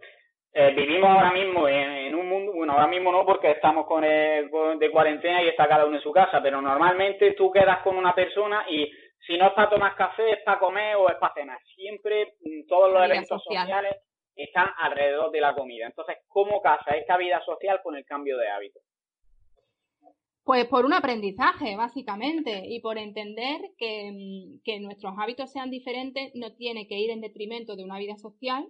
eh, vivimos ahora mismo en, un mundo, bueno, ahora mismo no porque estamos con el, de cuarentena y está cada uno en su casa, pero normalmente tú quedas con una persona y si no es para tomar café, es para comer o es para cenar. Siempre mm, todos los eventos sociales están alrededor de la comida. Entonces, ¿cómo casa esta vida social con el cambio de hábitos? Pues por un aprendizaje, básicamente, y por entender que, mm, que nuestros hábitos sean diferentes no tiene que ir en detrimento de una vida social,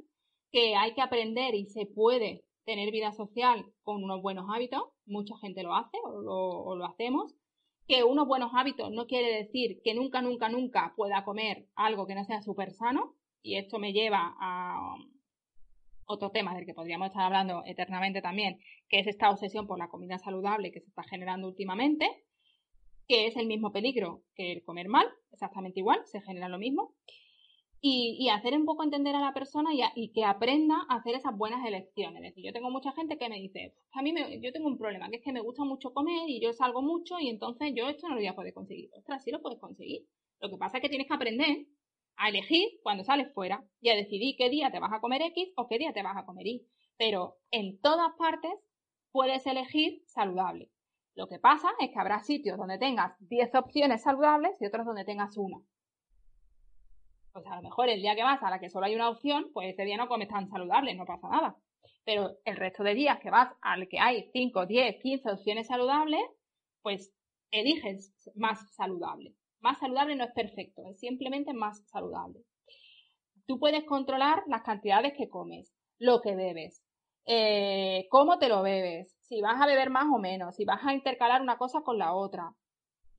que hay que aprender y se puede tener vida social con unos buenos hábitos, mucha gente lo hace o lo, hacemos, que unos buenos hábitos no quiere decir que nunca, nunca, nunca pueda comer algo que no sea súper sano, y esto me lleva a otro tema del que podríamos estar hablando eternamente también, que es esta obsesión por la comida saludable que se está generando últimamente, que es el mismo peligro que el comer mal, exactamente igual, se genera lo mismo y, hacer un poco entender a la persona y, que aprenda a hacer esas buenas elecciones. Es decir, yo tengo mucha gente que me dice, a mí yo tengo un problema, que es que me gusta mucho comer y yo salgo mucho y entonces yo esto no lo voy a poder conseguir. Ostras, sí lo puedes conseguir. Lo que pasa es que tienes que aprender a elegir cuando sales fuera y a decidir qué día te vas a comer X o qué día te vas a comer Y. Pero en todas partes puedes elegir saludable. Lo que pasa es que habrá sitios donde tengas 10 opciones saludables y otros donde tengas una. Pues a lo mejor el día que vas a la que solo hay una opción, pues ese día no comes tan saludable, no pasa nada. Pero el resto de días que vas al que hay 5, 10, 15 opciones saludables, pues eliges más saludable. Más saludable no es perfecto, es simplemente más saludable. Tú puedes controlar las cantidades que comes, lo que bebes, eh, cómo te lo bebes, si vas a beber más o menos, si vas a intercalar una cosa con la otra,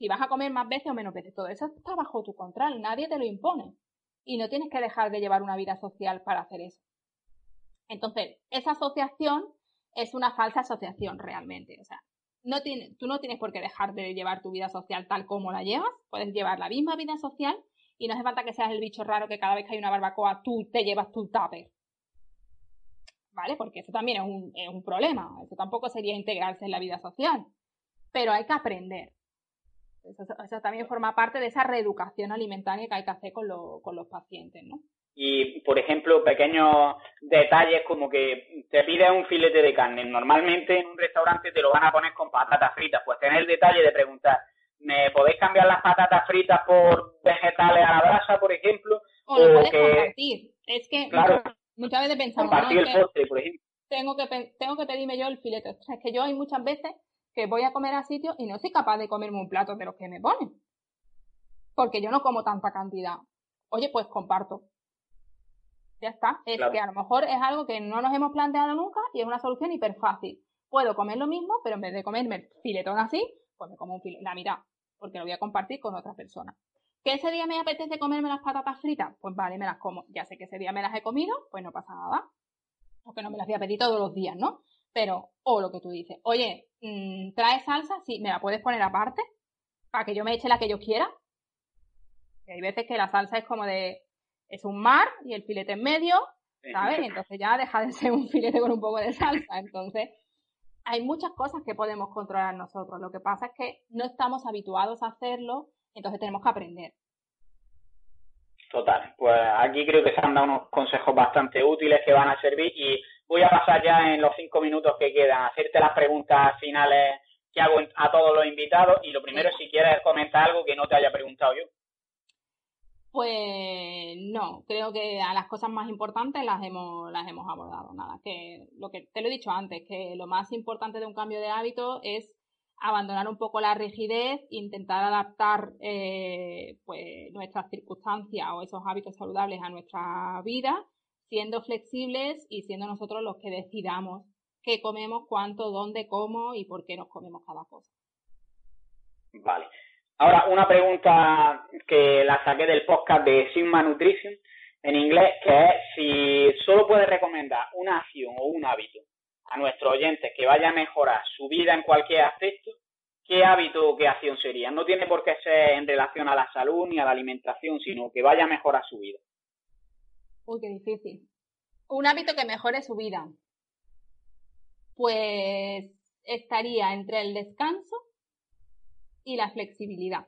si vas a comer más veces o menos veces. Todo eso está bajo tu control, nadie te lo impone. Y no tienes que dejar de llevar una vida social para hacer eso. Entonces, esa asociación es una falsa asociación realmente. O sea, no tú no tienes por qué dejar de llevar tu vida social tal como la llevas. Puedes llevar la misma vida social y no hace falta que seas el bicho raro que cada vez que hay una barbacoa tú te llevas tu tupper. ¿Vale? Porque eso también es un, es un problema. Eso tampoco sería integrarse en la vida social. Pero hay que aprender. Eso, también forma parte de esa reeducación alimentaria que hay que hacer con, con los pacientes, ¿no? Y, por ejemplo, pequeños detalles como que te pides un filete de carne. Normalmente en un restaurante te lo van a poner con patatas fritas. Pues tener el detalle de preguntar, ¿me podéis cambiar las patatas fritas por vegetales a la brasa, por ejemplo? O lo puedes compartir. Es que muchas veces pensamos, compartir el postre, por ejemplo. Tengo que, tengo que pedirme yo el filete. O sea, es que yo hay muchas veces que voy a comer a sitios y no soy capaz de comerme un plato de los que me ponen. Porque yo no como tanta cantidad. Oye, pues comparto ya está. Es que a lo mejor es algo que no nos hemos planteado nunca y es una solución hiper fácil. Puedo comer lo mismo, pero en vez de comerme el filetón así, pues me como un filetón, la mitad, porque lo voy a compartir con otra persona. ¿Que ese día me apetece comerme las patatas fritas? Pues vale, me las como. Ya sé que ese día me las he comido, pues no pasa nada. Porque no me las voy a pedir todos los días, ¿no? Pero, o lo que tú dices, oye, mm, ¿trae salsa? Sí, ¿me la puedes poner aparte? Para que yo me eche la que yo quiera. Y hay veces que la salsa es como de, es un mar y el filete en medio, ¿sabes? Y entonces ya deja de ser un filete con un poco de salsa. Entonces, hay muchas cosas que podemos controlar nosotros. Lo que pasa es que no estamos habituados a hacerlo, entonces tenemos que aprender. Total, pues aquí creo que se han dado unos consejos bastante útiles que van a servir y voy a pasar ya en los cinco minutos que quedan a hacerte las preguntas finales que hago a todos los invitados y lo primero si quieres comentar algo que no te haya preguntado yo. Pues no, creo que a las cosas más importantes las hemos, las hemos abordado. Nada, que lo que te lo he dicho antes, que lo más importante de un cambio de hábito es abandonar un poco la rigidez, intentar adaptar eh, pues nuestras circunstancias o esos hábitos saludables a nuestra vida, siendo flexibles y siendo nosotros los que decidamos qué comemos, cuánto, dónde, cómo y por qué nos comemos cada cosa. Vale. Ahora, una pregunta que la saqué del podcast de Sigma Nutrition en inglés, que es si solo puedes recomendar una acción o un hábito a nuestros oyentes que vaya a mejorar su vida en cualquier aspecto, ¿qué hábito o qué acción sería? No tiene por qué ser en relación a la salud ni a la alimentación, sino que vaya a mejorar su vida. Uy, qué difícil. Un hábito que mejore su vida. Pues estaría entre el descanso y la flexibilidad.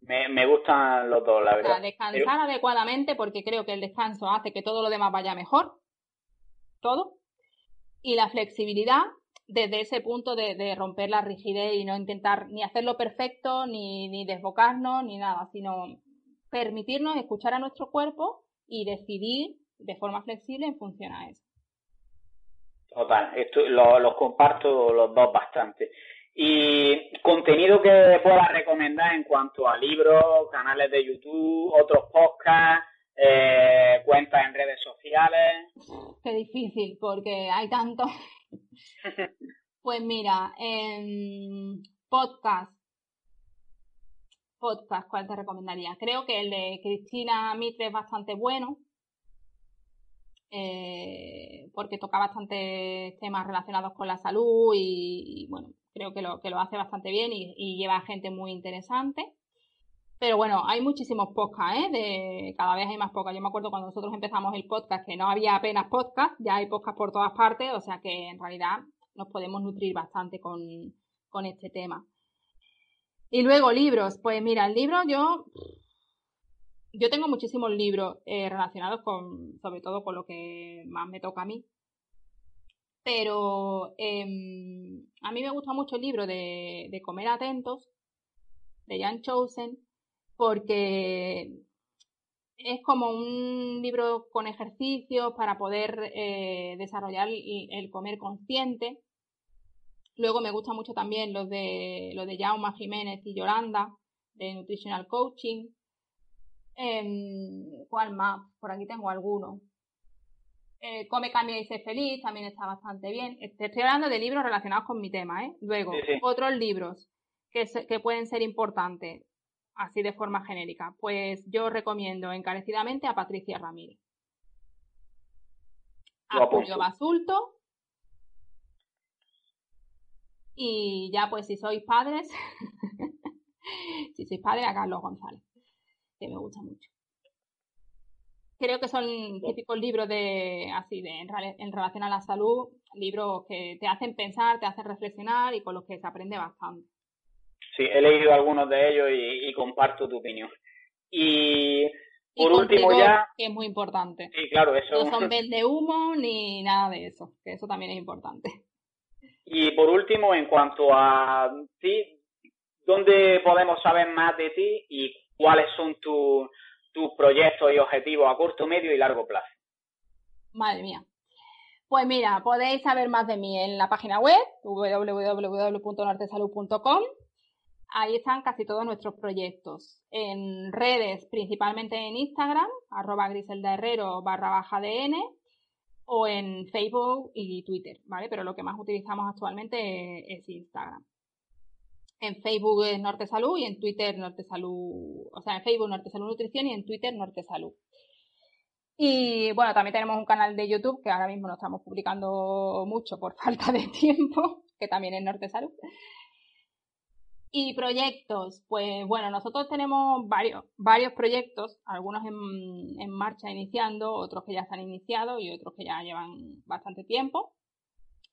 Me, gustan los dos, la verdad. descansar adecuadamente porque creo que el descanso hace que todo lo demás vaya mejor. Todo. Y la flexibilidad desde ese punto de, romper la rigidez y no intentar ni hacerlo perfecto, ni, ni desbocarnos, ni nada, sino permitirnos escuchar a nuestro cuerpo y decidir de forma flexible en función a eso. Total, esto los comparto los dos bastante. Y contenido que puedas recomendar en cuanto a libros, canales de YouTube, otros podcasts, eh, cuentas en redes sociales. Qué difícil, porque hay tanto. pues mira, en podcast, podcast, ¿cuál te recomendaría? Creo que el de Cristina Mitre es bastante bueno. Eh, porque toca bastantes temas relacionados con la salud y, bueno, creo que lo, que lo hace bastante bien y, lleva gente muy interesante. Pero bueno, hay muchísimos podcasts, ¿eh? De, cada vez hay más podcasts. Yo me acuerdo cuando nosotros empezamos el podcast que no había apenas podcast, ya hay podcast por todas partes, o sea que en realidad nos podemos nutrir bastante con, con este tema. Y luego libros, pues mira, el libro yo yo tengo muchísimos libros eh, relacionados con, sobre todo con lo que más me toca a mí. Pero em, a mí me gusta mucho el libro de, de Comer Atentos, de Jan Chosen, porque es como un libro con ejercicios para poder eh, desarrollar el, comer consciente. Luego me gusta mucho también los de los de Jaume Jiménez y Yolanda de Nutritional Coaching. Em, ¿Cuál más? Por aquí tengo algunos. Eh, Come, cambia y sé feliz también está bastante bien. Estoy hablando de libros relacionados con mi tema, ¿eh? Luego, otros libros que, que pueden ser importantes así de forma genérica? Pues yo recomiendo encarecidamente a Patricia Ramírez. A Julio Basulto. Y ya pues si sois padres, si sois padres a Carlos González, que me gusta mucho. Creo que son típicos libros de así de en relación a la salud, libros que te hacen pensar, te hacen reflexionar y con los que se aprende bastante. Sí, he leído algunos de ellos y, comparto tu opinión. Y por último ya... Que es muy importante. Sí, claro, eso... No son de humo ni nada de eso, que eso también es importante. Y por último, en cuanto a ti, ¿dónde podemos saber más de ti y cuáles son tus proyectos y objetivos a corto, medio y largo plazo? Madre mía. Pues mira, podéis saber más de mí en la página web www.nortesalud.com Ahí están casi todos nuestros proyectos. En redes, principalmente en Instagram, arroba griselda herrero barra baja DN, o en Facebook y Twitter, ¿vale? Pero lo que más utilizamos actualmente es Instagram. En Facebook es Norte Salud y en Twitter Norte Salud, o sea, en Facebook Norte Salud Nutrición y en Twitter Norte Salud. Y bueno, también tenemos un canal de YouTube que ahora mismo no estamos publicando mucho por falta de tiempo, que también es Norte Salud. Y proyectos, pues bueno, nosotros tenemos varios, varios proyectos, algunos en, en, marcha iniciando, otros que ya se han iniciado y otros que ya llevan bastante tiempo.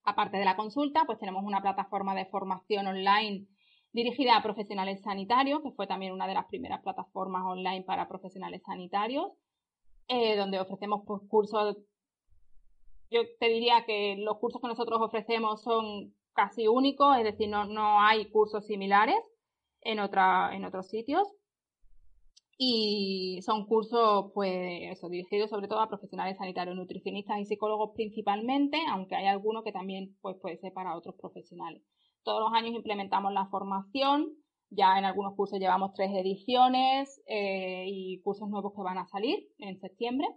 Aparte de la consulta, pues tenemos una plataforma de formación online dirigida a profesionales sanitarios, que fue también una de las primeras plataformas online para profesionales sanitarios, eh, donde ofrecemos pues, cursos. Yo te diría que los cursos que nosotros ofrecemos son casi único, es decir, no, no hay cursos similares en, otra, en otros sitios. Y son cursos, pues, dirigidos sobre todo a profesionales sanitarios, nutricionistas y psicólogos principalmente, aunque hay alguno que también pues, puede ser para otros profesionales. Todos los años implementamos la formación, ya en algunos cursos llevamos tres ediciones eh, y cursos nuevos que van a salir en septiembre.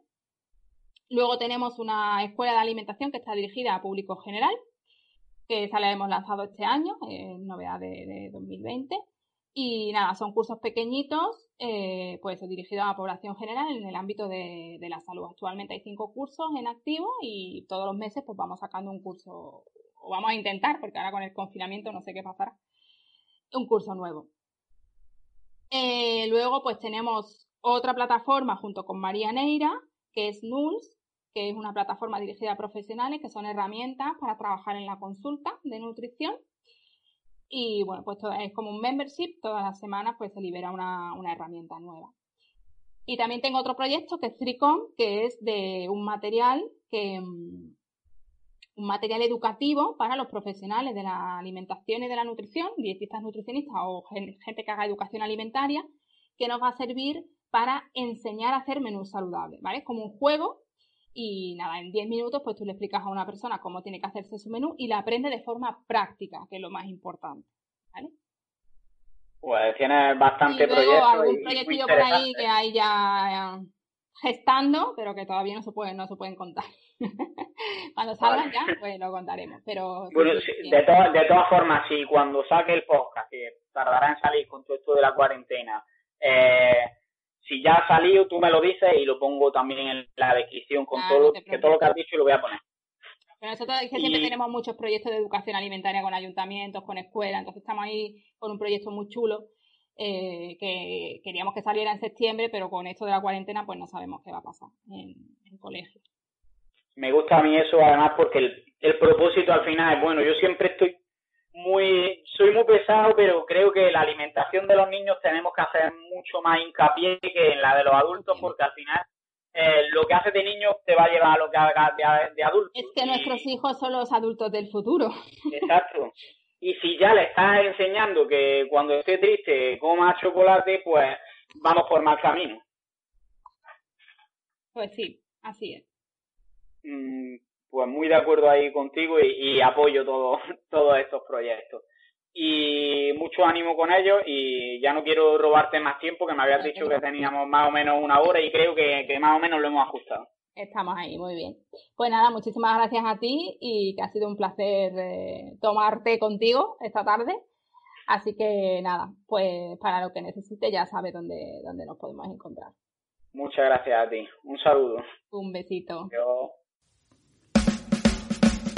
Luego tenemos una escuela de alimentación que está dirigida a público general, que esa la hemos lanzado este año, en novedad de, 2020. Y nada, son cursos pequeñitos, eh, pues dirigidos a la población general en el ámbito de, la salud. Actualmente hay cinco cursos en activo y todos los meses pues vamos sacando un curso, o vamos a intentar, porque ahora con el confinamiento no sé qué pasará, un curso nuevo. Eh, luego pues tenemos otra plataforma junto con María Neira, que es NULS, que es una plataforma dirigida a profesionales, que son herramientas para trabajar en la consulta de nutrición. Y bueno, pues es como un membership, todas las semanas pues se libera una, herramienta nueva. Y también tengo otro proyecto que es Tricom, que es de un material que mm, un material educativo para los profesionales de la alimentación y de la nutrición, dietistas nutricionistas o gente que haga educación alimentaria, que nos va a servir para enseñar a hacer menús saludables, ¿vale? Es como un juego y nada, en 10 minutos pues tú le explicas a una persona cómo tiene que hacerse su menú y la aprende de forma práctica, que es lo más importante. ¿Vale? Pues tienes bastante proyectos. algún proyecto por ahí que hay ya gestando, pero que todavía no se pueden, no se pueden contar. Cuando salgan ya, pues lo contaremos. Pero bueno, de, de todas formas, si cuando saque el podcast, que tardará en salir con todo esto de la cuarentena, eh, si ya ha salido, tú me lo dices y lo pongo también en la descripción con todo, que todo lo que has dicho y lo voy a poner. Pero nosotros siempre tenemos muchos proyectos de educación alimentaria con ayuntamientos, con escuelas, entonces estamos ahí con un proyecto muy chulo eh, que queríamos que saliera en septiembre, pero con esto de la cuarentena pues no sabemos qué va a pasar en el colegio. Me gusta a mí eso además porque el, el propósito al final es bueno, yo siempre estoy muy, soy muy pesado, pero creo que la alimentación de los niños tenemos que hacer mucho más hincapié que en la de los adultos, porque al final eh, lo que haces de niño te va a llevar a lo que hagas de, adulto. Es que nuestros hijos son los adultos del futuro. Exacto. Y si ya le estás enseñando que cuando esté triste coma chocolate, pues vamos por mal camino. Pues sí, así es. Mm, pues muy de acuerdo ahí contigo y, apoyo todo, todos estos proyectos. Y mucho ánimo con ellos y ya no quiero robarte más tiempo, que me habías dicho que teníamos más o menos una hora y creo que, más o menos lo hemos ajustado. Estamos ahí, muy bien. Pues nada, muchísimas gracias a ti y que ha sido un placer eh, tomarte contigo esta tarde. Así que nada, pues para lo que necesite ya sabe dónde, dónde nos podemos encontrar. Muchas gracias a ti. Un saludo. Un besito.